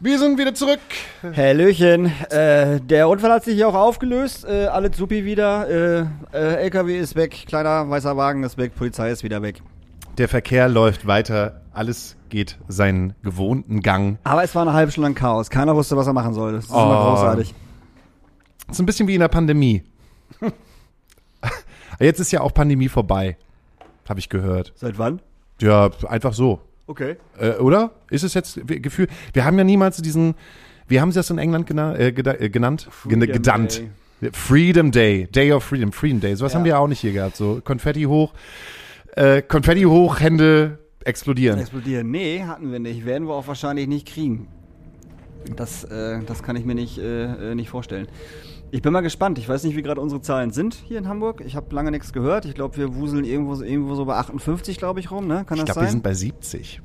Wir sind wieder zurück. Hallöchen. Äh, der Unfall hat sich hier auch aufgelöst. Äh, alles supi wieder. Äh, äh, LKW ist weg. Kleiner weißer Wagen ist weg. Polizei ist wieder weg. Der Verkehr läuft weiter. Alles geht seinen gewohnten Gang. Aber es war eine halbe Stunde lang Chaos. Keiner wusste, was er machen sollte. Das ist immer Oh. großartig. So ein bisschen wie in der Pandemie. Jetzt ist ja auch Pandemie vorbei. Habe ich gehört. Seit wann? Ja, einfach so. Okay. Äh, oder? Ist es jetzt Gefühl? Wir haben ja niemals diesen, wie haben sie das in England gena äh, äh, genannt? Gen Freedom gedannt. Day. Freedom Day. Day of Freedom. Freedom Day. Sowas Ja. haben wir ja auch nicht hier gehabt. So Konfetti hoch, äh, Konfetti hoch, Hände explodieren. Explodieren. Nee, hatten wir nicht. Werden wir auch wahrscheinlich nicht kriegen. Das, äh, das kann ich mir nicht, äh, nicht vorstellen. Ich bin mal gespannt. Ich weiß nicht, wie gerade unsere Zahlen sind hier in Hamburg. Ich habe lange nichts gehört. Ich glaube, wir wuseln irgendwo, so- irgendwo so bei 58, glaube ich, rum. Ne? Kann Ich das glaube, wir sein? sind bei 70.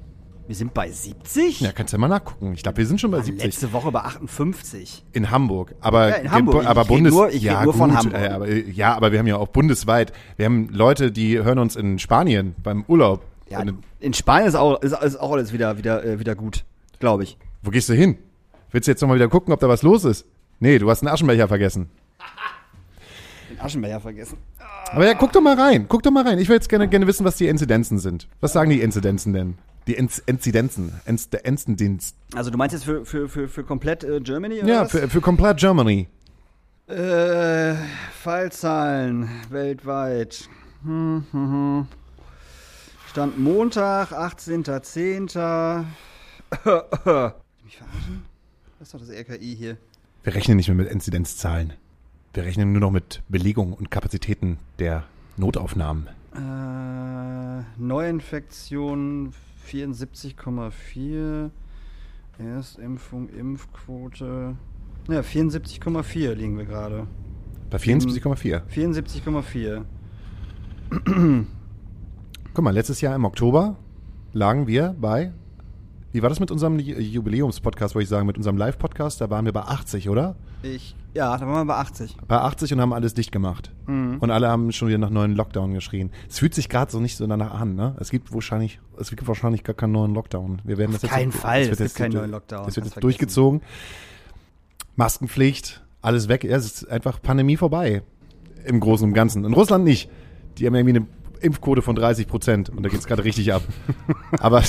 wir sind bei 70? Ja, kannst du ja mal nachgucken. Ich glaube, wir sind schon bei Mann, 70. Letzte Woche bei 58. In Hamburg, aber Ja, in Hamburg. aber Ich Bundes nur- ich ja nur von gut, Hamburg. äh, aber, äh, ja, aber wir haben ja auch bundesweit. Wir haben Leute, die hören uns in Spanien beim Urlaub. Ja, in Spanien ist auch, ist, ist auch alles wieder, wieder, äh, wieder gut, glaube ich. wo gehst du hin? Willst du jetzt noch mal wieder gucken, ob da was los ist? Nee, du hast einen Aschenbecher vergessen. Den Aschenbecher vergessen. Aber ja, guck doch mal rein. Guck doch mal rein. Ich will jetzt gerne, gerne wissen, was die Inzidenzen sind. Was sagen die Inzidenzen denn? Die Inz Inzidenzen. Inz der Inzidenz. Also du meinst jetzt für, für, für, für komplett äh, Germany? Oder Ja, was? für, für komplett Germany. Äh, Fallzahlen weltweit. Hm, hm, hm. Stand Montag, 18.10. mich verarschen? Das ist doch das RKI hier. Wir rechnen nicht mehr mit Inzidenzzahlen. Wir rechnen nur noch mit Belegung und Kapazitäten der Notaufnahmen. Äh, Neuinfektion 74,4. Erstimpfung, Impfquote. Ja, 74,4 liegen wir gerade. Bei 74,4. 74,4. Guck mal, letztes Jahr im Oktober lagen wir bei, wie war das mit unserem Ju- Jubiläumspodcast, wollte ich sagen, mit unserem Live-Podcast? Da waren wir bei 80, oder? Ich, ja, da waren wir bei 80. Bei 80 und haben alles dicht gemacht. Und alle haben schon wieder nach neuen Lockdown geschrien. Es fühlt sich gerade so nicht so danach an, ne? Es gibt wahrscheinlich, es gibt wahrscheinlich gar keinen neuen Lockdown. Wir werden das jetzt keinen Fall, das wird es gibt jetzt- keinen neuen Lockdown. Das wird jetzt durchgezogen. Maskenpflicht, alles weg. Ja, es ist einfach Pandemie vorbei. Im Großen und Ganzen. In Russland nicht. Die haben irgendwie eine Impfquote von 30 Prozent und da geht's gerade richtig ab. Aber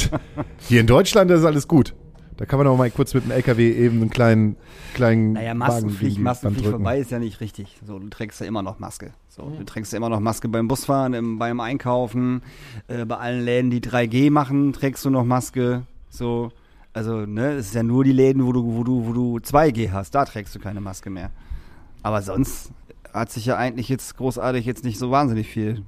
hier in Deutschland ist alles gut. Da kann man auch mal kurz mit dem LKW eben einen kleinen, kleinen Naja, Maskenpflicht, Maskenpflicht vorbei ist ja nicht richtig. So, du trägst ja immer noch Maske. So, du trägst ja immer noch Maske beim Busfahren, im, beim Einkaufen, äh, bei allen Läden, die 3G machen, trägst du noch Maske. So, also, ne, es ist ja nur die Läden, wo du, wo du, wo du 2G hast, da trägst du keine Maske mehr. Aber sonst hat sich ja eigentlich jetzt großartig jetzt nicht so wahnsinnig viel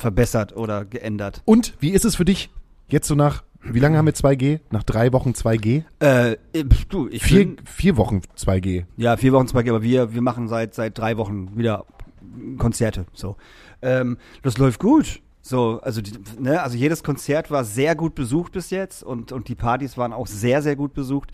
verbessert oder geändert. Und wie ist es für dich jetzt so nach, wie lange haben wir 2G? Nach drei Wochen 2G? Äh, du, ich Vier, bin, vier Wochen 2G. Ja, vier Wochen 2G, aber wir, wir machen seit, seit drei Wochen wieder Konzerte. So. Ähm, das läuft gut. So, also, die, ne, also jedes Konzert war sehr gut besucht bis jetzt und, und die Partys waren auch sehr, sehr gut besucht.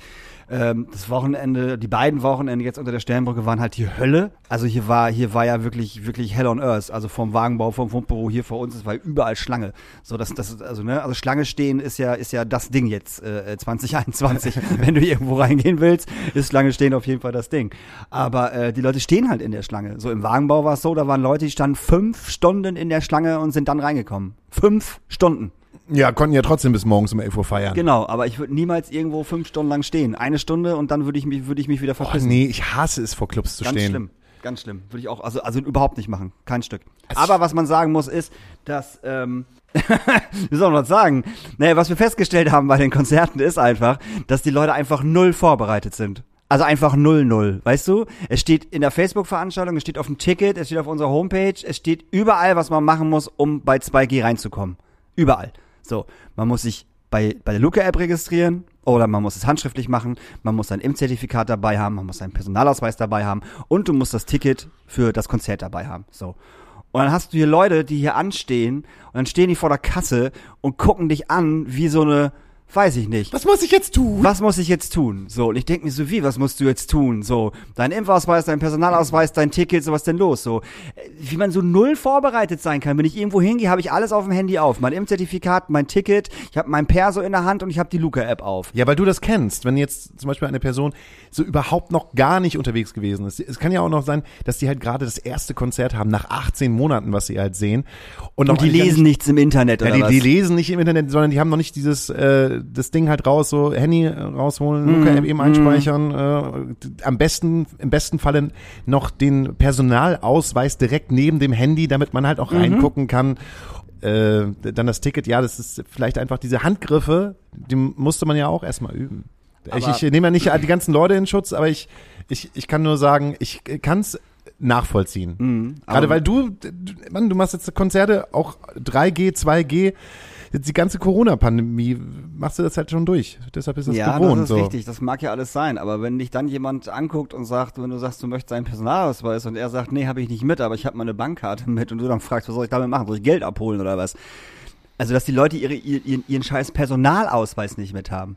Ähm, das Wochenende, die beiden Wochenende jetzt unter der Sternbrücke waren halt die Hölle. Also hier war, hier war ja wirklich, wirklich Hell on Earth. Also vom Wagenbau, vom Fundbüro hier vor uns, es war überall Schlange. So, das, das, also, ne, also Schlange stehen ist ja, ist ja das Ding jetzt, äh, 2021. Wenn du irgendwo reingehen willst, ist Schlange stehen auf jeden Fall das Ding. Aber äh, die Leute stehen halt in der Schlange. So im Wagenbau war es so, da waren Leute, die standen fünf Stunden in der Schlange und sind dann reingekommen. Fünf Stunden. Ja, konnten ja trotzdem bis morgens um 11 Uhr feiern. Genau, aber ich würde niemals irgendwo fünf Stunden lang stehen. Eine Stunde und dann würde ich mich, würde ich mich wieder Oh, verpissen. nee, ich hasse es, vor Clubs zu Ganz stehen. schlimm. Ganz schlimm. Würde ich auch, also, also überhaupt nicht machen. Kein Stück. Also Aber was man sagen muss, ist, dass, ähm, wie soll man das sagen? Naja, was wir festgestellt haben bei den Konzerten ist einfach, dass die Leute einfach null vorbereitet sind. Also einfach null null, weißt du? Es steht in der Facebook-Veranstaltung, es steht auf dem Ticket, es steht auf unserer Homepage, es steht überall, was man machen muss, um bei 2G reinzukommen. Überall. So, man muss sich bei, bei der Luca-App registrieren oder man muss es handschriftlich machen, man muss sein Impfzertifikat dabei haben, man muss seinen Personalausweis dabei haben und du musst das Ticket für das Konzert dabei haben. So. Und dann hast du hier Leute, die hier anstehen und dann stehen die vor der Kasse und gucken dich an wie so eine, weiß ich nicht. Was muss ich jetzt tun? Was muss ich jetzt tun? So, und ich denke mir so, wie, was musst du jetzt tun? So, dein Impfausweis, dein Personalausweis, dein Ticket, so was denn los? So, äh, wie man so null vorbereitet sein kann. Wenn ich irgendwo hingehe, habe ich alles auf dem Handy auf. Mein Impfzertifikat, mein Ticket, ich habe mein Perso in der Hand und ich habe die Luca-App auf. Ja, weil du das kennst. Wenn jetzt zum Beispiel eine Person so überhaupt noch gar nicht unterwegs gewesen ist. Es kann ja auch noch sein, dass die halt gerade das erste Konzert haben nach 18 Monaten, was sie halt sehen. Und, Und die lesen nichts im Internet Ja, oder die, was? die lesen nicht im Internet, sondern die haben noch nicht dieses äh, das Ding halt raus, so Handy äh, rausholen, Mhm. Luca-App eben einspeichern. Äh, am besten, im besten Falle noch den Personalausweis direkt neben dem Handy, damit man halt auch Mhm. reingucken kann. Äh, dann das Ticket, ja, das ist vielleicht einfach diese Handgriffe, die musste man ja auch erstmal üben. Ich, ich nehme ja nicht die ganzen Leute in Schutz, aber ich, ich, ich kann nur sagen, ich kann es nachvollziehen. Mhm, Gerade weil du, Mann, du machst jetzt Konzerte, auch 3G, 2G, jetzt die ganze Corona-Pandemie, machst du das halt schon durch. Deshalb ist das ja, gewohnt. das ist so. richtig. Das mag ja alles sein. Aber wenn dich dann jemand anguckt und sagt, wenn du sagst, du möchtest einen Personalausweis und er sagt, nee, habe ich nicht mit, aber ich habe meine Bankkarte mit und du dann fragst, was soll ich damit machen? Soll ich Geld abholen oder was? Also, dass die Leute ihre, ihren, ihren scheiß Personalausweis nicht mit haben.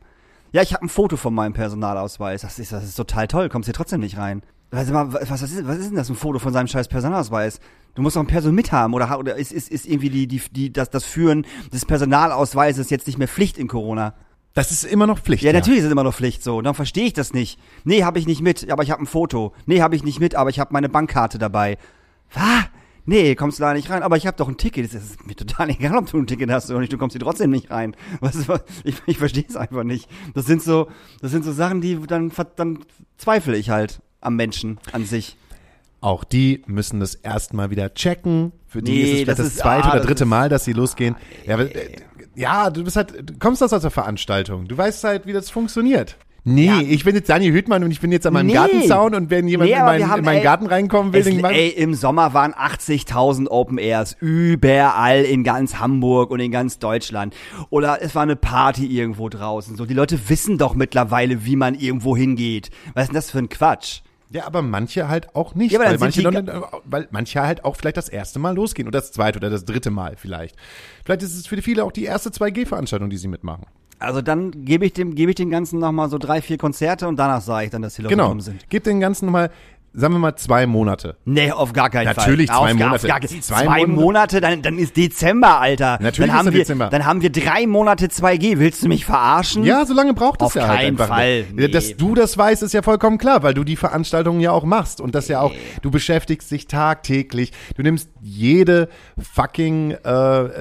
Ja, ich habe ein Foto von meinem Personalausweis. Das ist, das ist total toll. Kommst hier trotzdem nicht rein. Mal, was, was, ist, was ist denn das, ein Foto von seinem scheiß Personalausweis? Du musst doch ein Perso mithaben oder, oder ist, ist, ist irgendwie die, die, die, das, das Führen des Personalausweises jetzt nicht mehr Pflicht in Corona? Das ist immer noch Pflicht. Ja, natürlich ist es immer noch Pflicht so. Dann verstehe ich das nicht. Nee, habe ich nicht mit, aber ich habe ein Foto. Nee, habe ich nicht mit, aber ich habe meine Bankkarte dabei. Was? Nee, kommst du da nicht rein, aber ich habe doch ein Ticket. Es ist mir total egal, ob du ein Ticket hast oder nicht, du kommst hier trotzdem nicht rein. Was, was, ich ich verstehe es einfach nicht. Das sind so, das sind so Sachen, die dann, dann zweifle ich halt am Menschen an sich. Auch die müssen das erstmal wieder checken. Für die Nee, ist es vielleicht das das, ist- zweite ah, oder das dritte Ah, Mal, dass sie losgehen. Ja, aber, äh, ja, du bist halt, du kommst aus der Veranstaltung. Du weißt halt, wie das funktioniert. Nee, ich bin jetzt Daniel Hüttmann und ich bin jetzt an meinem Nee. Gartenzaun und wenn jemand Nee, in, wir haben, in meinen ey, Garten reinkommen will, Es, ey, im Sommer waren 80.000 Open Airs überall in ganz Hamburg und in ganz Deutschland. Oder es war eine Party irgendwo draußen. So, die Leute wissen doch mittlerweile, wie man irgendwo hingeht. Was ist denn das für ein Quatsch? Ja, aber manche halt auch nicht, Ja, dann weil, manche die noch, weil manche halt auch vielleicht das erste Mal losgehen oder das zweite oder das dritte Mal vielleicht. Vielleicht ist es für viele auch die erste 2G-Veranstaltung, die sie mitmachen. Also dann gebe ich dem, gebe ich den ganzen nochmal so drei, vier Konzerte und danach sage ich dann, dass die Leute Genau. gekommen sind. Gib den ganzen nochmal, sagen wir mal, zwei Monate. Nee, auf gar keinen Natürlich Fall. zwei auf, Monate. Auf gar, Zwei zwei, Monate. Monate, dann, dann ist Dezember, Alter. Natürlich dann ist haben wir, Dezember. Dann haben wir drei Monate 2G. Willst du mich verarschen? Ja, so lange braucht es Auf ja halt keinen einfach. Fall. nicht. Ja, Dass Nee. du das weißt, ist ja vollkommen klar, weil du die Veranstaltungen ja auch machst und das ja auch, du beschäftigst dich tagtäglich. Du nimmst jede fucking äh,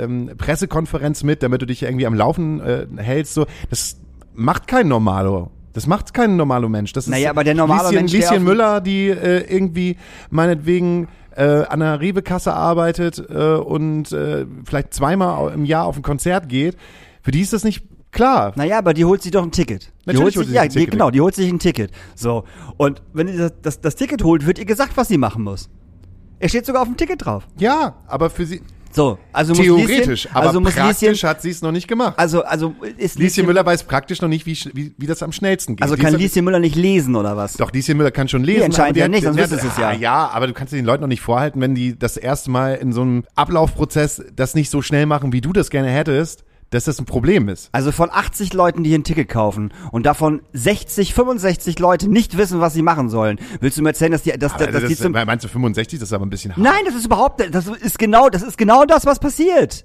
ähm, Pressekonferenz mit, damit du dich irgendwie am Laufen äh, hältst. So, das macht kein Normalo. Das macht kein normaler Mensch. Das ist Naja, aber der normale Lieschen, Mensch, der Lieschen Müller, die äh, irgendwie meinetwegen äh, an einer Rewe-Kasse arbeitet äh, und äh, vielleicht zweimal im Jahr auf ein Konzert geht, für die ist das nicht klar. Naja, aber die holt sich doch ein Ticket. Die Natürlich holt holt sich, sie ja, sich ein Ticket. Genau, die holt sich ein Ticket. So. Und wenn die das, das, das Ticket holt, wird ihr gesagt, was sie machen muss. Er steht sogar auf dem Ticket drauf. Ja, aber für sie So, also muss theoretisch, Lieschen, aber also muss praktisch Lieschen, hat sie es noch nicht gemacht. also, also ist Lieschen Müller weiß praktisch noch nicht, wie, wie, wie das am schnellsten geht. also kann ist- Lieschen Müller nicht lesen oder was? Doch, Lieschen Müller kann schon lesen. Die die ja hat- nicht, sonst hat- es ja. Ah, Ja, aber du kannst den Leuten noch nicht vorhalten, wenn die das erste Mal in so einem Ablaufprozess das nicht so schnell machen, wie du das gerne hättest, dass das ein Problem ist. Also von 80 Leuten, die hier ein Ticket kaufen und davon 60, 65 Leute nicht wissen, was sie machen sollen, willst du mir erzählen, dass die, dass, dass die das, zum, meinst du 65? Das ist aber ein bisschen hart. Nein, das ist überhaupt, das ist genau, das ist genau das, was passiert.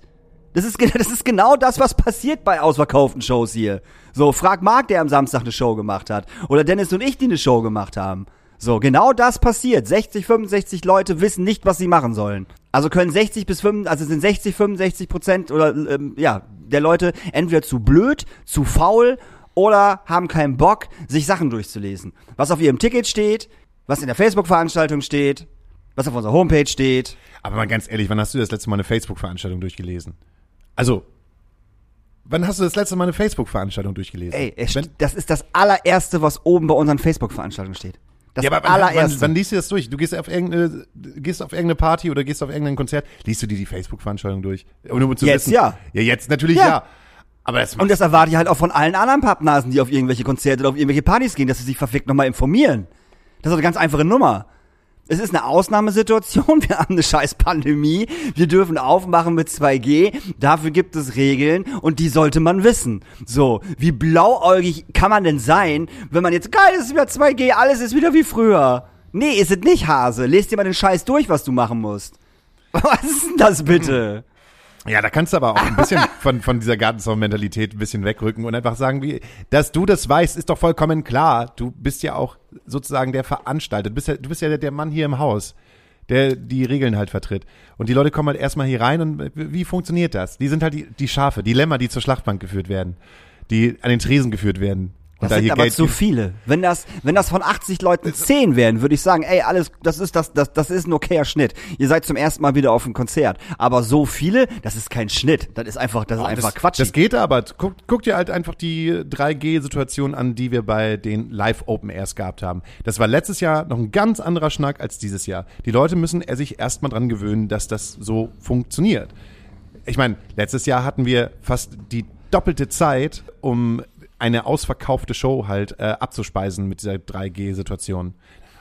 Das ist, das ist genau das, was passiert bei ausverkauften Shows hier. So, frag Marc, der am Samstag eine Show gemacht hat. Oder Dennis und ich, die eine Show gemacht haben. So, genau das passiert. 60, 65 Leute wissen nicht, was sie machen sollen. Also können 60 bis 65, also sind 60, 65 Prozent oder, ähm, ja, der Leute entweder zu blöd, zu faul oder haben keinen Bock, sich Sachen durchzulesen. Was auf ihrem Ticket steht, was in der Facebook-Veranstaltung steht, was auf unserer Homepage steht. Aber mal ganz ehrlich, wann hast du das letzte Mal eine Facebook-Veranstaltung durchgelesen? Also, wann hast du das letzte Mal eine Facebook-Veranstaltung durchgelesen? Ey, das ist das allererste, was oben bei unseren Facebook-Veranstaltungen steht. Das ja, aber allererste. wann, wann liest du das durch? Du gehst auf irgendeine, gehst auf irgendeine Party oder gehst auf irgendein Konzert, liest du dir die Facebook-Veranstaltung durch? Um, um zu Jetzt wissen, ja. Ja, jetzt natürlich Ja. ja. Aber das Und das erwarte ich halt auch von allen anderen Pappnasen, die auf irgendwelche Konzerte oder auf irgendwelche Partys gehen, dass sie sich verfickt nochmal informieren. Das ist eine ganz einfache Nummer. Es ist eine Ausnahmesituation, wir haben eine scheiß Pandemie, wir dürfen aufmachen mit 2G, dafür gibt es Regeln und die sollte man wissen. So, wie blauäugig kann man denn sein, wenn man jetzt, geil, es ist wieder 2G, alles ist wieder wie früher. Nee, ist es nicht, Hase. Lest dir mal den Scheiß durch, was du machen musst. Was ist denn das bitte? Ja, da kannst du aber auch ein bisschen von, von dieser Gartenzaun-Mentalität ein bisschen wegrücken und einfach sagen, wie, dass du das weißt, ist doch vollkommen klar. Du bist ja auch sozusagen der Veranstalter. Du bist ja, du bist ja der, der Mann hier im Haus, der die Regeln halt vertritt. Und die Leute kommen halt erstmal hier rein und wie wie funktioniert das? Die sind halt die, die Schafe, die Lämmer, die zur Schlachtbank geführt werden, die an den Tresen geführt werden. Das da sind aber Geld zu viele. Wenn das, wenn das von 80 Leuten 10 wären, würde ich sagen, ey, alles, das ist das, das, das ist ein okayer Schnitt. Ihr seid zum ersten Mal wieder auf einem Konzert. Aber so viele, das ist kein Schnitt. Das ist einfach, das ist einfach das, Quatsch. Das geht aber. Guck, guck dir halt einfach die 3G-Situation an, die wir bei den Live-Open Airs gehabt haben. Das war letztes Jahr noch ein ganz anderer Schnack als dieses Jahr. Die Leute müssen sich erstmal dran gewöhnen, dass das so funktioniert. Ich meine, letztes Jahr hatten wir fast die doppelte Zeit, um eine ausverkaufte Show halt äh, abzuspeisen mit dieser 3G-Situation.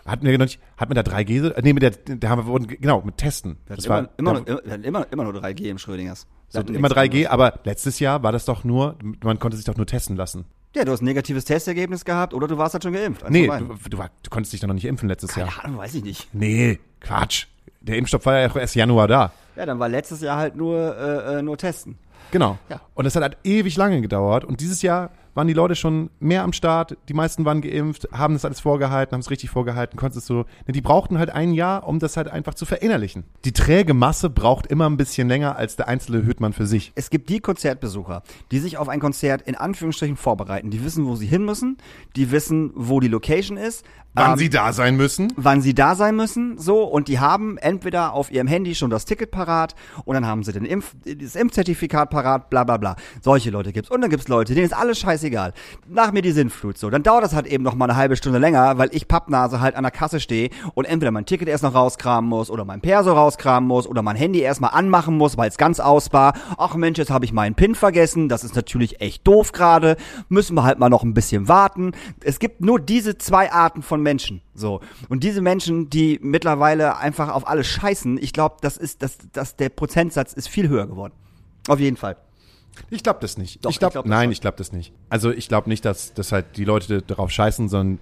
Hatten wir noch nicht, hatten wir da 3G? Nee, mit der, da haben wir, genau, mit Testen. Das immer, war, immer, da- nur, immer, immer, nur 3G im Schrödingers. so, Wir immer nichts 3G, anderes. aber letztes Jahr war das doch nur, man konnte sich doch nur testen lassen. Ja, du hast ein negatives Testergebnis gehabt oder du warst halt schon geimpft. Eins Nee, du, du, war, du konntest dich doch noch nicht impfen letztes Jahr. Keine Ahnung, weiß ich nicht. Nee, Quatsch. Der Impfstoff war ja auch erst Januar da. Ja, dann war letztes Jahr halt nur, äh, äh, nur Testen. Genau. Ja. Und das hat halt ewig lange gedauert. Und dieses Jahr waren die Leute schon mehr am Start. Die meisten waren geimpft, haben das alles vorgehalten, haben es richtig vorgehalten, konntest du. Ne, die brauchten halt ein Jahr, um das halt einfach zu verinnerlichen. Die träge Masse braucht immer ein bisschen länger als der einzelne Hüttmann für sich. Es gibt die Konzertbesucher, die sich auf ein Konzert in Anführungsstrichen vorbereiten. Die wissen, wo sie hin müssen, die wissen, wo die Location ist, Wann ähm, sie da sein müssen. wann sie da sein müssen, so, und die haben entweder auf ihrem Handy schon das Ticket parat und dann haben sie den Impf, das Impfzertifikat parat, bla bla bla. Solche Leute gibt's. Und dann gibt's Leute, denen ist alles scheißegal. Nach mir die Sinnflut so. Dann dauert das halt eben noch mal eine halbe Stunde länger, weil ich Pappnase halt an der Kasse stehe und entweder mein Ticket erst noch rauskramen muss oder mein Perso rauskramen muss oder mein Handy erstmal anmachen muss, weil es ganz aus war. Ach Mensch, jetzt habe ich meinen PIN vergessen. Das ist natürlich echt doof gerade. Müssen wir halt mal noch ein bisschen warten. Es gibt nur diese zwei Arten von Menschen. So. Und diese Menschen, die mittlerweile einfach auf alles scheißen, ich glaube, das ist, das, das, der Prozentsatz ist viel höher geworden. Auf jeden Fall. Ich glaube das nicht. Doch, ich glaub, ich glaub nein, ich glaube das nicht. Also ich glaube nicht, dass, dass halt die Leute darauf scheißen, sondern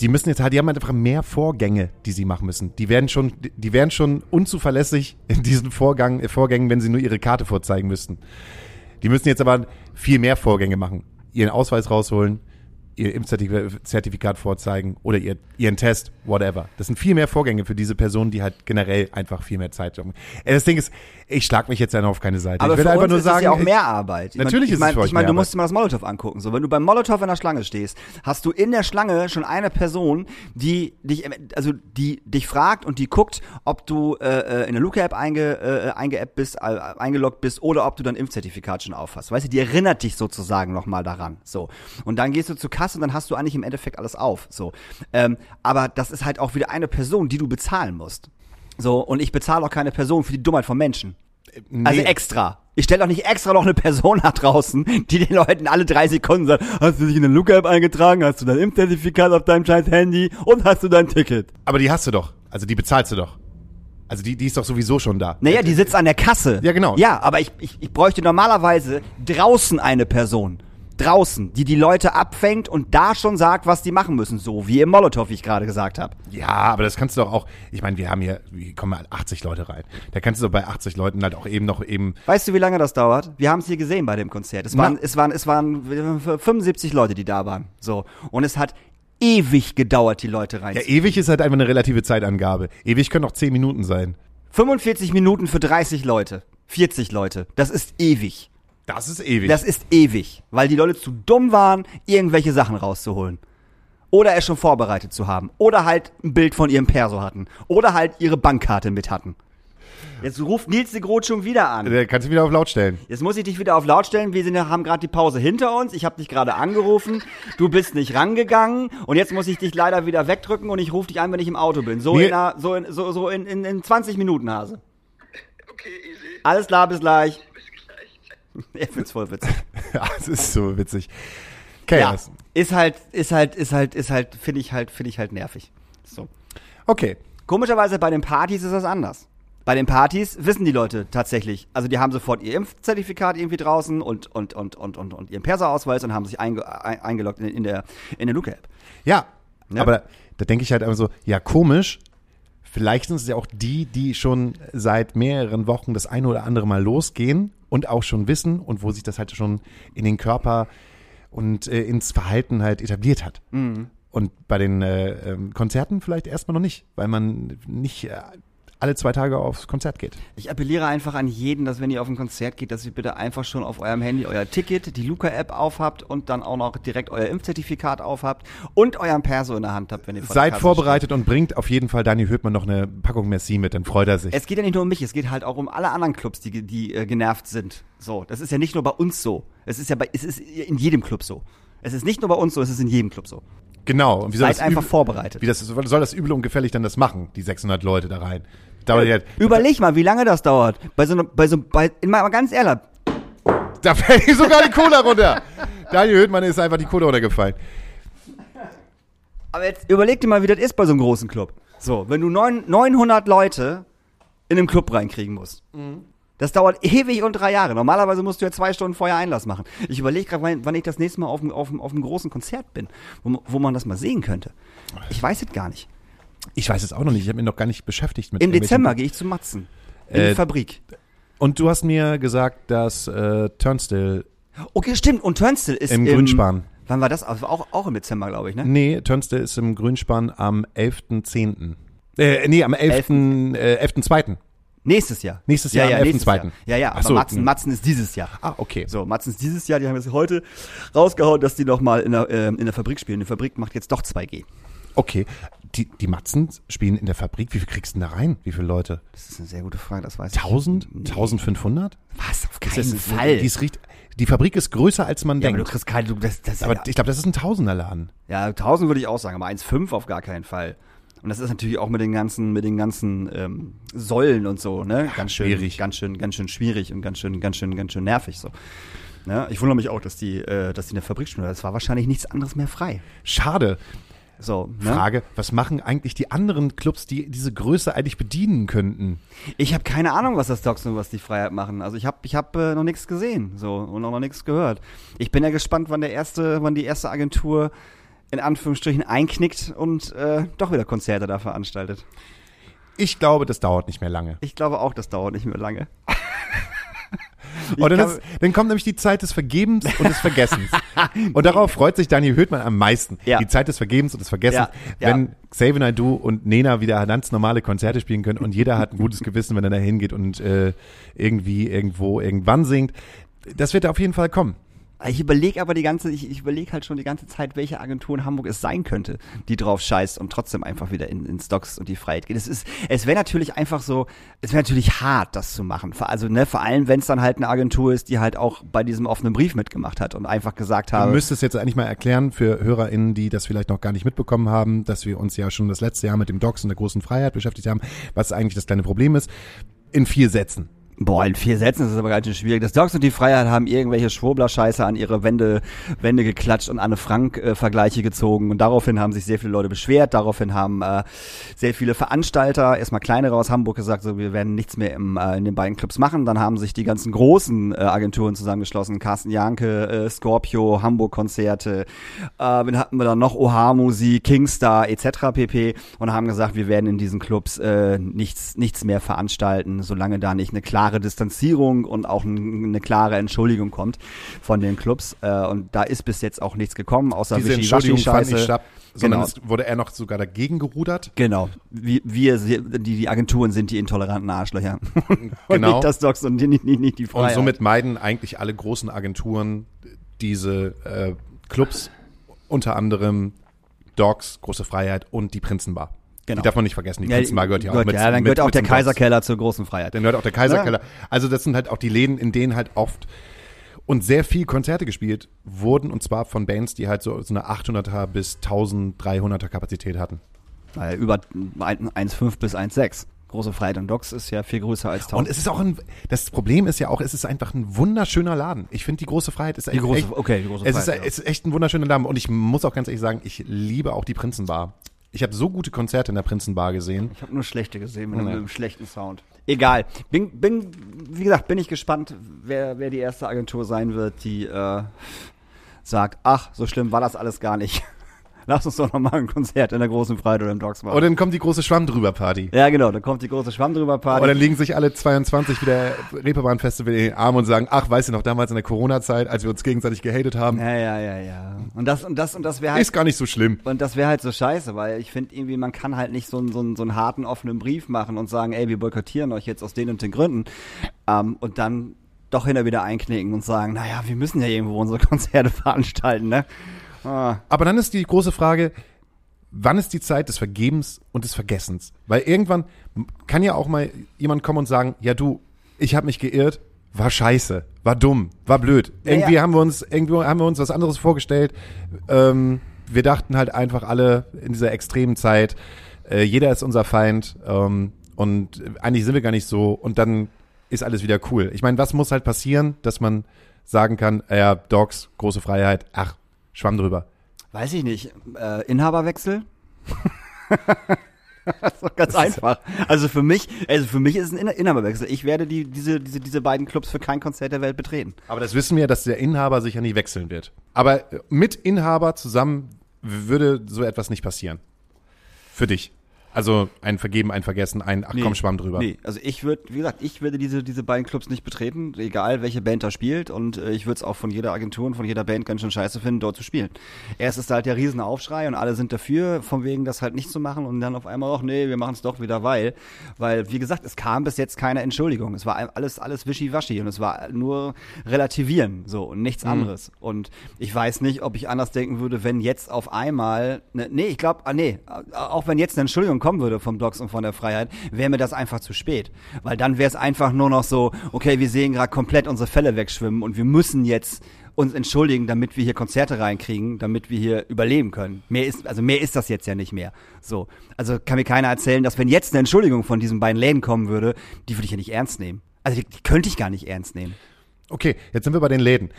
die müssen jetzt halt, die haben halt einfach mehr Vorgänge, die sie machen müssen. Die werden schon, die wären schon unzuverlässig in diesen Vorgang, äh, Vorgängen, wenn sie nur ihre Karte vorzeigen müssten. Die müssen jetzt aber viel mehr Vorgänge machen. Ihren Ausweis rausholen, ihr Impfzertifikat vorzeigen oder ihr, ihren Test, whatever. Das sind viel mehr Vorgänge für diese Personen, die halt generell einfach viel mehr Zeit haben. Das Ding ist, ich schlag mich jetzt einfach auf keine Seite. Aber ich will für einfach uns nur ist sagen, es ja auch mehr Arbeit. Ich Natürlich mein, ist es ich mein, für euch Ich meine, du musst dir mal das Molotow angucken. So, wenn du beim Molotow in der Schlange stehst, hast du in der Schlange schon eine Person, die dich, also die dich fragt und die guckt, ob du äh, äh, in der Luca-App einge, äh, eingeappt bist, äh, eingeloggt bist oder ob du dein Impfzertifikat schon aufhast. Weißt du, die erinnert dich sozusagen nochmal daran. So. Und dann gehst du zur Kasse und dann hast du eigentlich im Endeffekt alles auf. So. Ähm, aber das ist halt auch wieder eine Person, die du bezahlen musst. So, und ich bezahle auch keine Person für die Dummheit von Menschen. Also Nee. extra. Ich stelle doch nicht extra noch eine Person nach draußen, die den Leuten alle drei Sekunden sagt, hast du dich in den Lookup eingetragen, hast du dein Impfzertifikat auf deinem scheiß Handy und hast du dein Ticket? Aber die hast du doch. Also die bezahlst du doch. Also die, die ist doch sowieso schon da. Naja, die sitzt an der Kasse. Ja, genau. Ja, aber ich, ich, ich bräuchte normalerweise draußen eine Person. Draußen, die die Leute abfängt und da schon sagt, was die machen müssen. So wie im Molotow, wie ich gerade gesagt habe. Ja, aber das kannst du doch auch. Ich meine, wir haben hier, hier kommen halt 80 Leute rein. Da kannst du doch bei 80 Leuten halt auch eben noch eben. Weißt du, wie lange das dauert? Wir haben es hier gesehen bei dem Konzert. Es Na. waren, es waren, es waren 75 Leute, die da waren. So. Und es hat ewig gedauert, die Leute rein. Ja, ewig ist halt einfach eine relative Zeitangabe. Ewig können auch 10 Minuten sein. 45 Minuten für 30 Leute. 40 Leute. Das ist ewig. Das ist ewig. Das ist ewig. Weil die Leute zu dumm waren, irgendwelche Sachen rauszuholen. Oder es schon vorbereitet zu haben. Oder halt ein Bild von ihrem Perso hatten. Oder halt ihre Bankkarte mit hatten. Jetzt ruft Nils de Groot schon wieder an. Da kannst du wieder auf laut stellen. Jetzt muss ich dich wieder auf laut stellen. Wir sind, haben gerade die Pause hinter uns. Ich habe dich gerade angerufen. Du bist nicht rangegangen. Und jetzt muss ich dich leider wieder wegdrücken und ich rufe dich an, wenn ich im Auto bin. So, Nee. in, einer, so, in, so, so in, in, in 20 Minuten, Hase. Okay, easy. Alles klar, bis gleich. Er find's voll witzig. Ja, das ist so witzig. Ja, Chaos. ist halt, ist halt, ist halt, ist halt, finde ich halt, finde ich halt nervig. So. Okay. Komischerweise bei den Partys ist das anders. Bei den Partys wissen die Leute tatsächlich, also die haben sofort ihr Impfzertifikat irgendwie draußen und, und, und, und, und, und ihren Perser-Ausweis und haben sich einge, ein, eingeloggt in, in der, in der Luca-App. Ja, Ja. aber da denke ich halt einfach so, ja, komisch. Vielleicht sind es ja auch die, die schon seit mehreren Wochen das eine oder andere Mal losgehen und auch schon wissen und wo sich das halt schon in den Körper und äh, ins Verhalten halt etabliert hat. Und bei den äh, ähm, Konzerten vielleicht erstmal noch nicht, weil man nicht äh, alle zwei Tage aufs Konzert geht. Ich appelliere einfach an jeden, dass wenn ihr auf ein Konzert geht, dass ihr bitte einfach schon auf eurem Handy euer Ticket, die Luca-App aufhabt und dann auch noch direkt euer Impfzertifikat aufhabt und euren Perso in der Hand habt, wenn ihr vor Seid vorbereitet und bringt auf jeden Fall Dani Hüttmann noch eine Packung Merci mit, dann freut er sich. Es geht ja nicht nur um mich, es geht halt auch um alle anderen Clubs, die, die äh, genervt sind. So, das ist ja nicht nur bei uns so. Es ist ja bei, es ist in jedem Club so. Es ist nicht nur bei uns so, es ist in jedem Club so. Genau. Und wie soll Seid das einfach übel- vorbereitet. Wie das, soll das übel und gefällig dann das machen, die 600 Leute da rein? Dauert ja, Überleg mal, wie lange das dauert. Bei so einer, bei so, bei, mal ganz ehrlich, da fällt sogar die Cola runter. Daniel Hüttmann ist einfach die Cola runtergefallen. aber jetzt überleg dir mal, wie das ist bei so einem großen Club. So, wenn du neun, 900 Leute in einem Club reinkriegen musst. Das dauert ewig und drei Jahre. Normalerweise musst du ja zwei Stunden vorher Einlass machen. Ich überlege gerade, wann, wann ich das nächste Mal auf, einem- auf, einem- auf einem großen Konzert bin, wo, man- wo man das mal sehen könnte. Ich weiß es gar nicht. Ich weiß es auch noch nicht. Ich habe mich noch gar nicht beschäftigt mit Im Dezember gehe ich zu Matzen. In Äh, die Fabrik. Und du hast mir gesagt, dass äh, Turnstill Okay, stimmt. Und Turnstill ist im Grünspan. Wann war das? Also auch, auch im Dezember, glaube ich, ne? Nee, Turnstill ist im Grünspan am 11.10. Äh, nee, am 11.2. Äh, 11.2. Nächstes Jahr. Nächstes ja, Jahr, ja, am nächstes 11.2.. Jahr. Ja, ja, aber so, Matzen. Matzen ist dieses Jahr. Ah, okay. So, Matzen ist dieses Jahr, die haben jetzt heute rausgehauen, dass die noch mal in der, ähm, in der Fabrik spielen. Die Fabrik macht jetzt doch 2G. Okay. Die, die Matzen spielen in der Fabrik. Wie viel kriegst du denn da rein? Wie viele Leute? Das ist eine sehr gute Frage, das weiß ich. 1000? Nee. 1500? Was? Auf keinen ist- Fall. Dies riecht, Die Fabrik ist größer, als man Ja, aber du denkt. kriegst keine, das, das, Aber ja, ich glaube, das ist ein Tausenderladen. ja, 1000 würde ich auch sagen, aber 1,5 auf gar keinen Fall. Und das ist natürlich auch mit den ganzen, mit den ganzen ähm, Säulen und so, ne? Ganz schön, schwierig. ganz schön, ganz schön schwierig und ganz schön, ganz schön, ganz schön nervig so. Ne? Ich wundere mich auch, dass die, äh, dass die eine Fabrik spielen. Das war wahrscheinlich nichts anderes mehr frei. Schade. So, ne? Frage, was machen eigentlich die anderen Clubs, die diese Größe eigentlich bedienen könnten? Ich habe keine Ahnung, was das Docs und was die Freiheit machen. Also ich habe ich hab, äh, noch nichts gesehen so und auch noch nichts gehört. Ich bin ja gespannt, wann der erste, wann die erste Agentur in Anführungsstrichen einknickt und äh, doch wieder Konzerte da veranstaltet. Ich glaube, das dauert nicht mehr lange. Ich glaube auch, das dauert nicht mehr lange. Und dann, ist, dann kommt nämlich die Zeit des Vergebens und des Vergessens. und darauf freut sich Daniel Höhtmann am meisten. Ja. Die Zeit des Vergebens und des Vergessens. Ja, ja. Wenn Xavier Naidoo und Nena wieder ganz normale Konzerte spielen können und jeder hat ein gutes Gewissen, wenn er da hingeht und äh, irgendwie, irgendwo, irgendwann singt. Das wird auf jeden Fall kommen. Ich überlege aber die ganze, ich, ich überlege halt schon die ganze Zeit, welche Agentur in Hamburg es sein könnte, die drauf scheißt und trotzdem einfach wieder in, in Stocks und die Freiheit geht. Es ist, es wäre natürlich einfach so, es wäre natürlich hart, das zu machen. Vor- Also ne, vor allem, wenn es dann halt eine Agentur ist, die halt auch bei diesem offenen Brief mitgemacht hat und einfach gesagt Du habe, müsstest jetzt eigentlich mal erklären für HörerInnen, die das vielleicht noch gar nicht mitbekommen haben, dass wir uns ja schon das letzte Jahr mit dem Docs und der großen Freiheit beschäftigt haben, was eigentlich das kleine Problem ist. In vier Sätzen. Boah, in vier Sätzen ist es aber ganz schön schwierig. Das Dogs und die Freiheit haben irgendwelche Schwurbler-Scheiße an ihre Wände, Wände geklatscht und Anne Frank-Vergleiche gezogen. Und daraufhin haben sich sehr viele Leute beschwert. Daraufhin haben äh, sehr viele Veranstalter, erstmal kleinere aus Hamburg, gesagt, so wir werden nichts mehr im, äh, in den beiden Clubs machen. Dann haben sich die ganzen großen äh, Agenturen zusammengeschlossen. Carsten Janke, äh, Scorpio, Hamburg-Konzerte. Äh, wen hatten wir dann noch? OH Musik, Kingstar etc. pp. Und haben gesagt, wir werden in diesen Clubs äh, nichts, nichts mehr veranstalten, solange da nicht eine klare Distanzierung und auch eine klare Entschuldigung kommt von den Clubs. Äh, und da ist bis jetzt auch nichts gekommen, außer Diese Entschuldigung fand nicht statt, sondern Genau. wurde er noch sogar dagegen gerudert. Genau. Wir, wir, die, die Agenturen sind die intoleranten Arschlöcher. und Genau. nicht das Docs und nicht, nicht, nicht die Und Freiheit. somit meiden eigentlich alle großen Agenturen diese äh, Clubs, unter anderem Dogs, Große Freiheit und die Prinzenbar. Genau. Die darf man nicht vergessen. Die Prinzenbar gehört ja auch mit. Ja, dann mit, gehört auch mit der. Kaiserkeller zur großen Freiheit. Dann gehört auch der Kaiserkeller. Also das sind halt auch die Läden, in denen halt oft und sehr viel Konzerte gespielt wurden und zwar von Bands, die halt so, so eine 800er bis 1300er Kapazität hatten. Weil über 1,5 bis 1,6. Große Freiheit und Docs ist ja viel größer als 1000. Und es ist auch ein, das Problem ist ja auch, es ist einfach ein wunderschöner Laden. Ich finde die große Freiheit ist Die große- echt, okay, die große es ist, Freiheit, ja. es ist echt ein wunderschöner Laden und ich muss auch ganz ehrlich sagen, ich liebe auch die Prinzenbar. Ich habe so gute Konzerte in der Prinzenbar gesehen. Ich habe nur schlechte gesehen mit, Nee. einem schlechten Sound. Egal. Bin, bin, wie gesagt, bin ich gespannt, wer, wer die erste Agentur sein wird, die äh, sagt, ach, so schlimm war das alles gar nicht. Lass uns doch noch mal ein Konzert in der großen Freiheit oder im Dogs machen. Und dann kommt die große Schwamm drüber Party. ja, genau, dann kommt die große Schwamm drüber Party. Und dann liegen sich alle 22 wieder Reeperbahn Festival in den Arm und sagen, ach, weißt du noch, damals in der Corona-Zeit, als wir uns gegenseitig gehatet haben, ja, ja, ja, ja. Und das und das und das wäre halt ist gar nicht so schlimm. Und das wäre halt so scheiße, weil ich finde irgendwie, man kann halt nicht so, einen- so, einen- so einen harten, offenen Brief machen und sagen, ey, wir boykottieren euch jetzt aus den und den Gründen. Ähm, und dann doch hinter wieder einknicken und sagen, naja, wir müssen ja irgendwo unsere Konzerte veranstalten, ne? Ah, Aber dann ist die große Frage, wann ist die Zeit des Vergebens und des Vergessens? Weil irgendwann kann ja auch mal jemand kommen und sagen, ja du, ich habe mich geirrt, war scheiße, war dumm, war blöd. Ja, Irgendwie ja. haben wir uns, irgendwie haben wir uns was anderes vorgestellt. Ähm, wir dachten halt einfach alle in dieser extremen Zeit, äh, jeder ist unser Feind ähm, und eigentlich sind wir gar nicht so und dann ist alles wieder cool. Ich meine, was muss halt passieren, dass man sagen kann, äh, ja, Dogs, große Freiheit, ach, schwamm drüber. weiß ich nicht. Äh, Inhaberwechsel? das ist doch ganz einfach. Also für mich, also für mich ist es ein Inha- Inhaberwechsel. Ich werde die, diese, diese, diese beiden Clubs für kein Konzert der Welt betreten. Aber das wissen wir, dass der Inhaber sicher nie wechseln wird. Aber mit Inhaber zusammen würde so etwas nicht passieren. Für dich. Also ein Vergeben, ein Vergessen, ein Ach komm, schwamm drüber. Nee, also ich würde, wie gesagt, ich würde diese, diese beiden Clubs nicht betreten, egal welche Band da spielt. Und äh, ich würde es auch von jeder Agentur und von jeder Band ganz schön scheiße finden, dort zu spielen. Erst ist da halt der riesen Aufschrei und alle sind dafür, von wegen das halt nicht zu machen und dann auf einmal auch, nee, wir machen es doch wieder, weil. Weil, wie gesagt, es kam bis jetzt keine Entschuldigung. Es war alles, alles wischiwaschi und es war nur relativieren, so und nichts anderes. Und ich weiß nicht, ob ich anders denken würde, wenn jetzt auf einmal, ne, nee, ich glaube, ah, nee, auch wenn jetzt eine Entschuldigung Meldung kommen würde vom Docs und von der Freiheit, wäre mir das einfach zu spät. Weil dann wäre es einfach nur noch so, okay, wir sehen gerade komplett unsere Fälle wegschwimmen und wir müssen jetzt uns entschuldigen, damit wir hier Konzerte reinkriegen, damit wir hier überleben können. Mehr ist, also mehr ist das jetzt ja nicht mehr. So. Also kann mir keiner erzählen, dass wenn jetzt eine Entschuldigung von diesen beiden Läden kommen würde, die würde ich ja nicht ernst nehmen. Also die, die könnte ich gar nicht ernst nehmen. Okay, jetzt sind wir bei den Läden.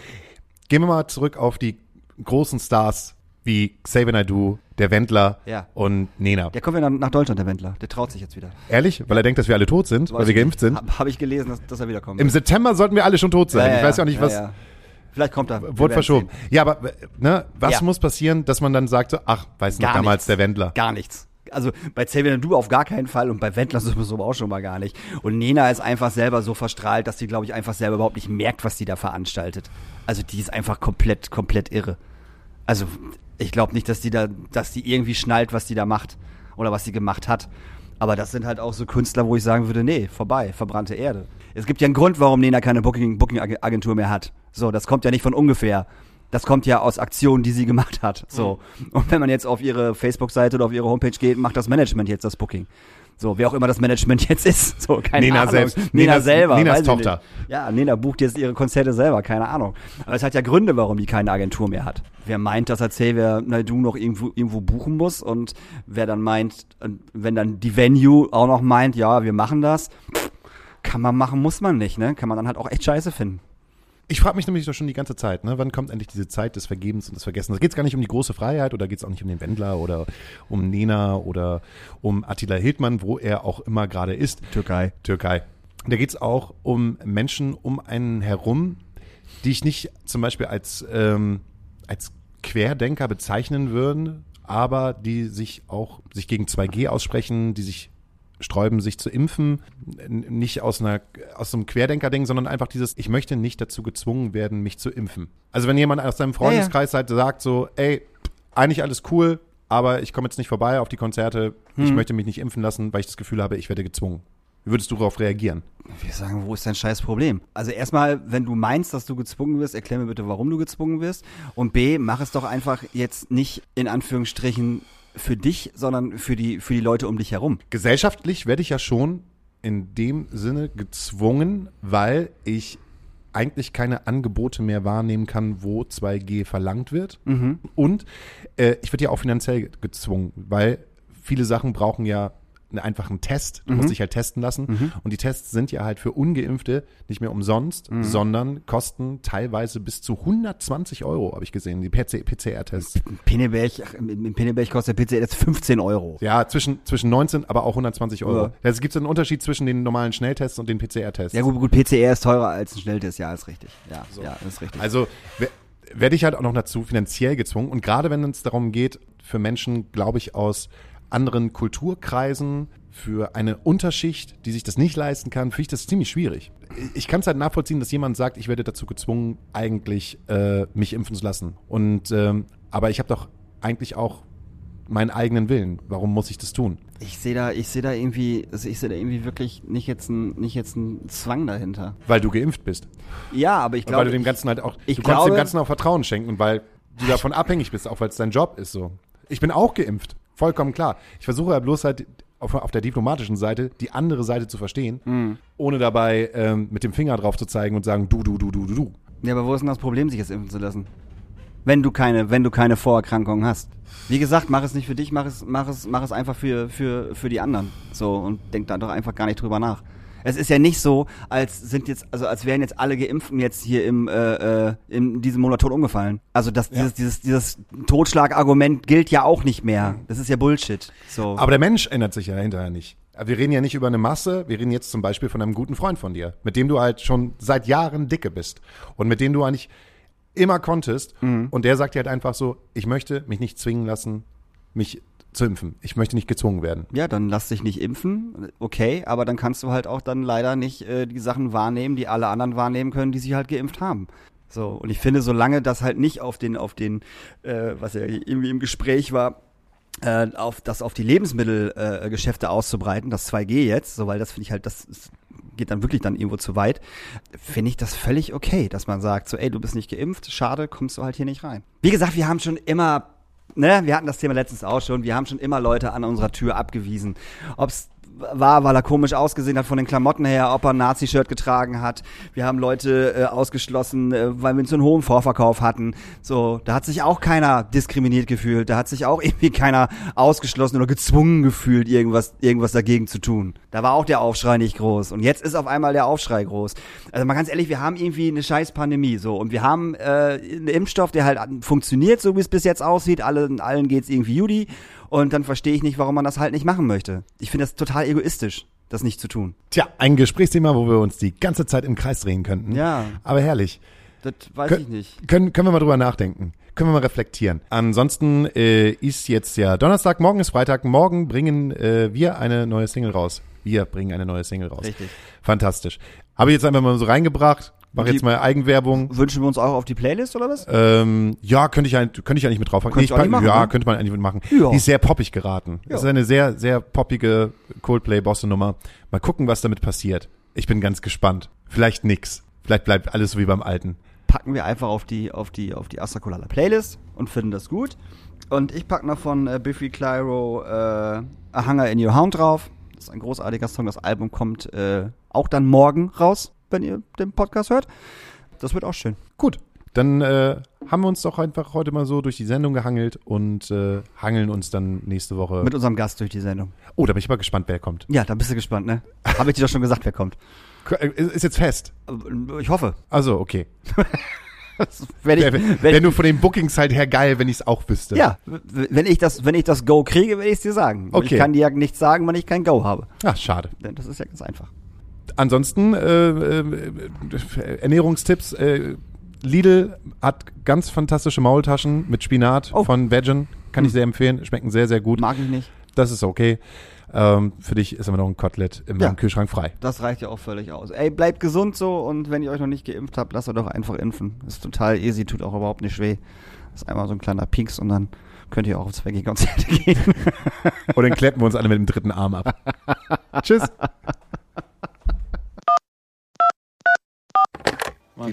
Gehen wir mal zurück auf die großen Stars wie Xavier Naidoo, der Wendler Ja. und Nena. Der kommt wieder nach Deutschland, der Wendler. Der traut sich jetzt wieder. Ehrlich? Weil er denkt, dass wir alle tot sind, weil wir geimpft sind? Habe hab ich gelesen, dass, dass er wiederkommt. Im September sollten wir alle schon tot sein. ich weiß ja auch nicht, was ja. Vielleicht kommt er. Wurde verschoben. sehen. Ja, aber ne, was Ja. muss passieren, dass man dann sagt, so, ach, weiß noch damals nichts. der Wendler. Gar nichts. Also bei Xavier Du auf gar keinen Fall und bei Wendler sowieso auch schon mal gar nicht. Und Nena ist einfach selber so verstrahlt, dass sie, glaube ich, einfach selber überhaupt nicht merkt, was die da veranstaltet. Also die ist einfach komplett, komplett irre. Also ich glaube nicht, dass die da, dass die irgendwie schnallt, was die da macht oder was sie gemacht hat. Aber das sind halt auch so Künstler, wo ich sagen würde, nee, vorbei, verbrannte Erde. Es gibt ja einen Grund, warum Nena keine Booking, Booking Agentur mehr hat. So, das kommt ja nicht von ungefähr. Das kommt ja aus Aktionen, die sie gemacht hat. So. Und wenn man jetzt auf ihre Facebook-Seite oder auf ihre Homepage geht, macht das Management jetzt das Booking. So, wer auch immer das Management jetzt ist. So, keine Nena Ahnung. selbst. Nena Nenas- selber. Nenas Tochter. Ja, Nena bucht jetzt ihre Konzerte selber, keine Ahnung. Aber es hat ja Gründe, warum die keine Agentur mehr hat. Wer meint, dass er Xavier Naidu noch irgendwo, irgendwo buchen muss und wer dann meint, wenn dann die Venue auch noch meint, ja, wir machen das, kann man machen, muss man nicht, ne? Kann man dann halt auch echt scheiße finden. Ich frage mich nämlich doch schon die ganze Zeit, ne? wann kommt endlich diese Zeit des Vergebens und des Vergessens? Da geht es gar nicht um die große Freiheit oder geht es auch nicht um den Wendler oder um Nena oder um Attila Hildmann, wo er auch immer gerade ist. Türkei. Türkei. Da geht es auch um Menschen um einen herum, die ich nicht zum Beispiel als, ähm, als Querdenker bezeichnen würden, aber die sich auch sich gegen 2G aussprechen, die sich sträuben, sich zu impfen, nicht aus einer aus so einem Querdenker-Ding, sondern einfach dieses, ich möchte nicht dazu gezwungen werden, mich zu impfen. Also wenn jemand aus seinem Freundeskreis halt sagt so, ey, eigentlich alles cool, aber ich komme jetzt nicht vorbei auf die Konzerte, ich möchte mich nicht impfen lassen, weil ich das Gefühl habe, ich werde gezwungen. Wie würdest du darauf reagieren? Wir sagen, wo ist dein scheiß Problem? Also erstmal, wenn du meinst, dass du gezwungen wirst, erklär mir bitte, warum du gezwungen wirst. Und B, mach es doch einfach jetzt nicht in Anführungsstrichen für dich, sondern für die, für die Leute um dich herum. Gesellschaftlich werde ich ja schon in dem Sinne gezwungen, weil ich eigentlich keine Angebote mehr wahrnehmen kann, wo 2G verlangt wird. Und äh, ich werde ja auch finanziell gezwungen, weil viele Sachen brauchen ja einen einfachen Test. Du musst dich halt testen lassen. Und die Tests sind ja halt für Ungeimpfte nicht mehr umsonst, sondern kosten teilweise bis zu 120 Euro, habe ich gesehen, die PC PCR-Tests. Pinneberg, in in Pinneberg kostet der PC jetzt 15 Euro. Ja, zwischen, zwischen 19, aber auch 120 Euro. Ja. Es gibt einen Unterschied zwischen den normalen Schnelltests und den PCR-Tests. Ja gut, gut, PCR ist teurer als ein Schnelltest, ja, ist richtig. Ja, ja, ist richtig. Also we- werde ich halt auch noch dazu finanziell gezwungen. Und gerade wenn es darum geht, für Menschen, glaube ich, aus anderen Kulturkreisen, für eine Unterschicht, die sich das nicht leisten kann, finde ich das ziemlich schwierig. Ich kann es halt nachvollziehen, dass jemand sagt, ich werde dazu gezwungen, eigentlich äh, mich impfen zu lassen. Und ähm, aber ich habe doch eigentlich auch meinen eigenen Willen. Warum muss ich das tun? ich sehe da, ich sehe da irgendwie, also ich sehe da irgendwie wirklich nicht jetzt ein, nicht jetzt ein Zwang dahinter. Weil du geimpft bist. Ja, aber ich Und weil glaube, du dem Ganzen halt auch, ich du kannst glaube- dem Ganzen auch Vertrauen schenken, weil du davon abhängig bist, auch weil es dein Job ist so. Ich bin auch geimpft, vollkommen klar. Ich versuche ja bloß halt auf, auf der diplomatischen Seite die andere Seite zu verstehen, Mhm. ohne dabei ähm, mit dem Finger drauf zu zeigen und sagen, du, du, du, du, du, du. Ja, aber wo ist denn das Problem, sich jetzt impfen zu lassen? Wenn du keine, wenn du keine Vorerkrankungen hast. Wie gesagt, mach es nicht für dich, mach es, mach es, mach es einfach für, für, für die anderen. So, und denk da doch einfach gar nicht drüber nach. Es ist ja nicht so, als sind jetzt, also als wären jetzt alle Geimpften jetzt hier im, äh, äh, in diesem Monat tot umgefallen. Also das, dieses, dieses, dieses Totschlagargument gilt ja auch nicht mehr. Das ist ja Bullshit. So. Aber der Mensch ändert sich ja hinterher nicht. Wir reden ja nicht über eine Masse, wir reden jetzt zum Beispiel von einem guten Freund von dir, mit dem du halt schon seit Jahren dicke bist und mit dem du eigentlich immer konntest. Und der sagt dir halt einfach so, ich möchte mich nicht zwingen lassen, mich zu impfen. Ich möchte nicht gezwungen werden. Ja, dann lass dich nicht impfen, okay, aber dann kannst du halt auch dann leider nicht äh, die Sachen wahrnehmen, die alle anderen wahrnehmen können, die sich halt geimpft haben. So, und ich finde, solange das halt nicht auf den, auf den, äh, was ja irgendwie im Gespräch war, äh, auf das auf die Lebensmittelgeschäfte äh, auszubreiten, das 2G jetzt, so weil das finde ich halt, das ist, geht dann wirklich dann irgendwo zu weit, finde ich das völlig okay, dass man sagt, so ey, du bist nicht geimpft, schade, kommst du halt hier nicht rein. Wie gesagt, wir haben schon immer ne, wir hatten das Thema letztens auch schon. Wir haben schon immer Leute an unserer Tür abgewiesen. Ob's war, weil er komisch ausgesehen hat von den Klamotten her, ob er ein Nazi-Shirt getragen hat. Wir haben Leute äh, ausgeschlossen, äh, weil wir so einen hohen Vorverkauf hatten. So, da hat sich auch keiner diskriminiert gefühlt. Da hat sich auch irgendwie keiner ausgeschlossen oder gezwungen gefühlt, irgendwas, irgendwas dagegen zu tun. Da war auch der Aufschrei nicht groß. Und jetzt ist auf einmal der Aufschrei groß. Also mal ganz ehrlich, wir haben irgendwie eine scheiß Pandemie so und wir haben äh, einen Impfstoff, der halt funktioniert, so wie es bis jetzt aussieht. Allen, allen geht's irgendwie Judy. Und dann verstehe ich nicht, warum man das halt nicht machen möchte. Ich finde das total egoistisch, das nicht zu tun. Tja, ein Gesprächsthema, wo wir uns die ganze Zeit im Kreis drehen könnten. Ja. Aber herrlich. Das weiß Kön ich nicht. Können, können wir mal drüber nachdenken. Können wir mal reflektieren. Ansonsten äh, ist jetzt ja Donnerstag, morgen ist Freitag. Morgen bringen äh, wir eine neue Single raus. Wir bringen eine neue Single raus. Richtig. Fantastisch. Habe ich jetzt einfach mal so reingebracht. Mach Die- jetzt mal Eigenwerbung. Wünschen wir uns auch auf die Playlist oder was? Ähm, ja, könnte ich, könnte ich eigentlich mit draufpacken. Könnte ich machen, ja, ne? könnte man eigentlich mitmachen. Ja. Die ist sehr poppig geraten. Ja. Das ist eine sehr, sehr poppige Coldplay-Bosse-Nummer. Mal gucken, was damit passiert. Ich bin ganz gespannt. Vielleicht nix. Vielleicht bleibt alles so wie beim Alten. Packen wir einfach auf die, auf die, auf die Astrakulala Playlist und finden das gut. Und ich packe noch von äh, Biffy Clyro äh, A Hunger in Your Hound drauf. Das ist ein großartiger Song. Das Album kommt äh, auch dann morgen raus, wenn ihr den Podcast hört. Das wird auch schön. Gut. Dann äh, haben wir uns doch einfach heute mal so durch die Sendung gehangelt und äh, hangeln uns dann nächste Woche. Mit unserem Gast durch die Sendung. oh, da bin ich mal gespannt, wer kommt. Ja, da bist du gespannt, ne? Habe ich dir doch schon gesagt, wer kommt. Äh, Ist jetzt fest. Äh, Ich hoffe. Also, okay. Wenn ich, wenn, Wenn du von den Bookings halt her geil, wenn ich es auch wüsste. ja, wenn ich das, wenn ich das Go kriege, werde ich es dir sagen. Okay. Ich kann dir ja nichts sagen, wenn ich kein Go habe. Ach, schade. Denn das ist ja ganz einfach. Ansonsten äh, äh, Ernährungstipps. Äh, Lidl hat ganz fantastische Maultaschen mit Spinat Oh. von Veggen. Kann ich sehr empfehlen. Schmecken sehr, sehr gut. Mag ich nicht. Das ist okay. Ähm, für dich ist aber noch ein Kotelett meinem Ja. Kühlschrank frei. Das reicht ja auch völlig aus. Ey, bleibt gesund so und wenn ihr euch noch nicht geimpft habt, lasst euch doch einfach impfen. Ist total easy, tut auch überhaupt nicht weh. ist einmal so ein kleiner Pieks und dann könnt ihr auch aufs Veggie-Konzert gehen. Und dann kleppen wir uns alle mit dem dritten Arm ab. Tschüss.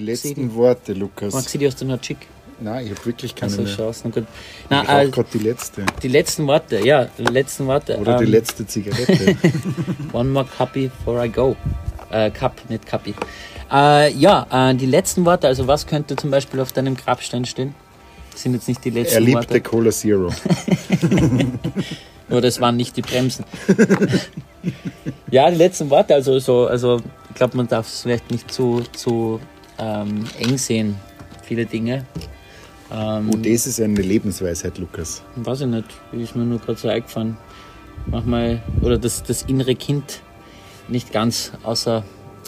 Die letzten Worte, Lukas. Maxi, die hast du noch schick. Nein, ich habe wirklich keine Also mehr. schaust na gut. ich Na, rauche äh, gerade die letzte. die letzten Worte, ja, die letzten Worte. Oder die ähm, letzte Zigarette. One more cuppy before I go. Äh, Cup, nicht Cuppy. Äh, ja, äh, die letzten Worte, also was könnte zum Beispiel auf deinem Grabstein stehen? Das sind jetzt nicht die letzten er liebte Worte. Cola Zero. Nur das waren nicht die Bremsen. ja, die letzten Worte, also so, also ich glaube, man darf es vielleicht nicht zu, zu ähm, eng sehen, viele Dinge. Ähm, Und das ist eine Lebensweisheit, Lukas. Weiß ich nicht, ist mir nur gerade so eingefallen. Manchmal, oder das, das innere Kind nicht ganz außer,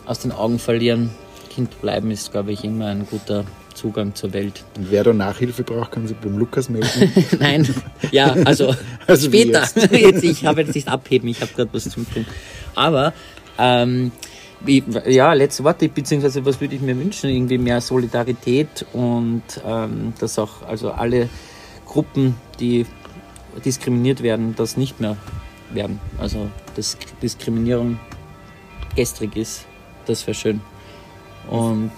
aus den Augen verlieren. Kind bleiben ist, glaube ich, immer ein guter Zugang zur Welt. Und wer da Nachhilfe braucht, kann sich beim Lukas melden. Nein, ja, also, Also später. jetzt? Jetzt? ich habe jetzt nicht abheben, ich habe gerade was zum tun. Aber, ähm, ja, letzte Worte, beziehungsweise was würde ich mir wünschen? Irgendwie mehr Solidarität und ähm, dass auch also alle Gruppen, die diskriminiert werden, das nicht mehr werden. Also, dass Diskriminierung gestrig ist, das wäre schön. Und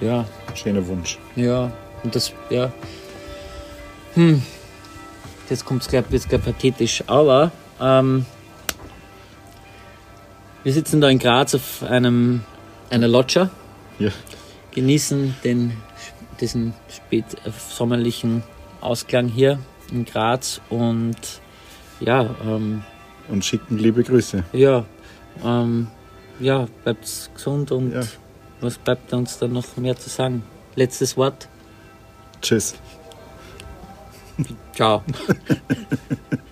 ja, Schöner Wunsch. ja, und das, ja. Hm. Jetzt kommt es wird's gleich pathetisch, aber ähm, wir sitzen da in Graz auf einem, einer Loggia, Ja. genießen den, diesen spät äh, sommerlichen Ausklang hier in Graz und ja, ähm, Und schicken liebe Grüße. ja, ähm, ja, bleibt gesund und Ja. was bleibt uns dann noch mehr zu sagen? Letztes Wort. Tschüss. Ciao.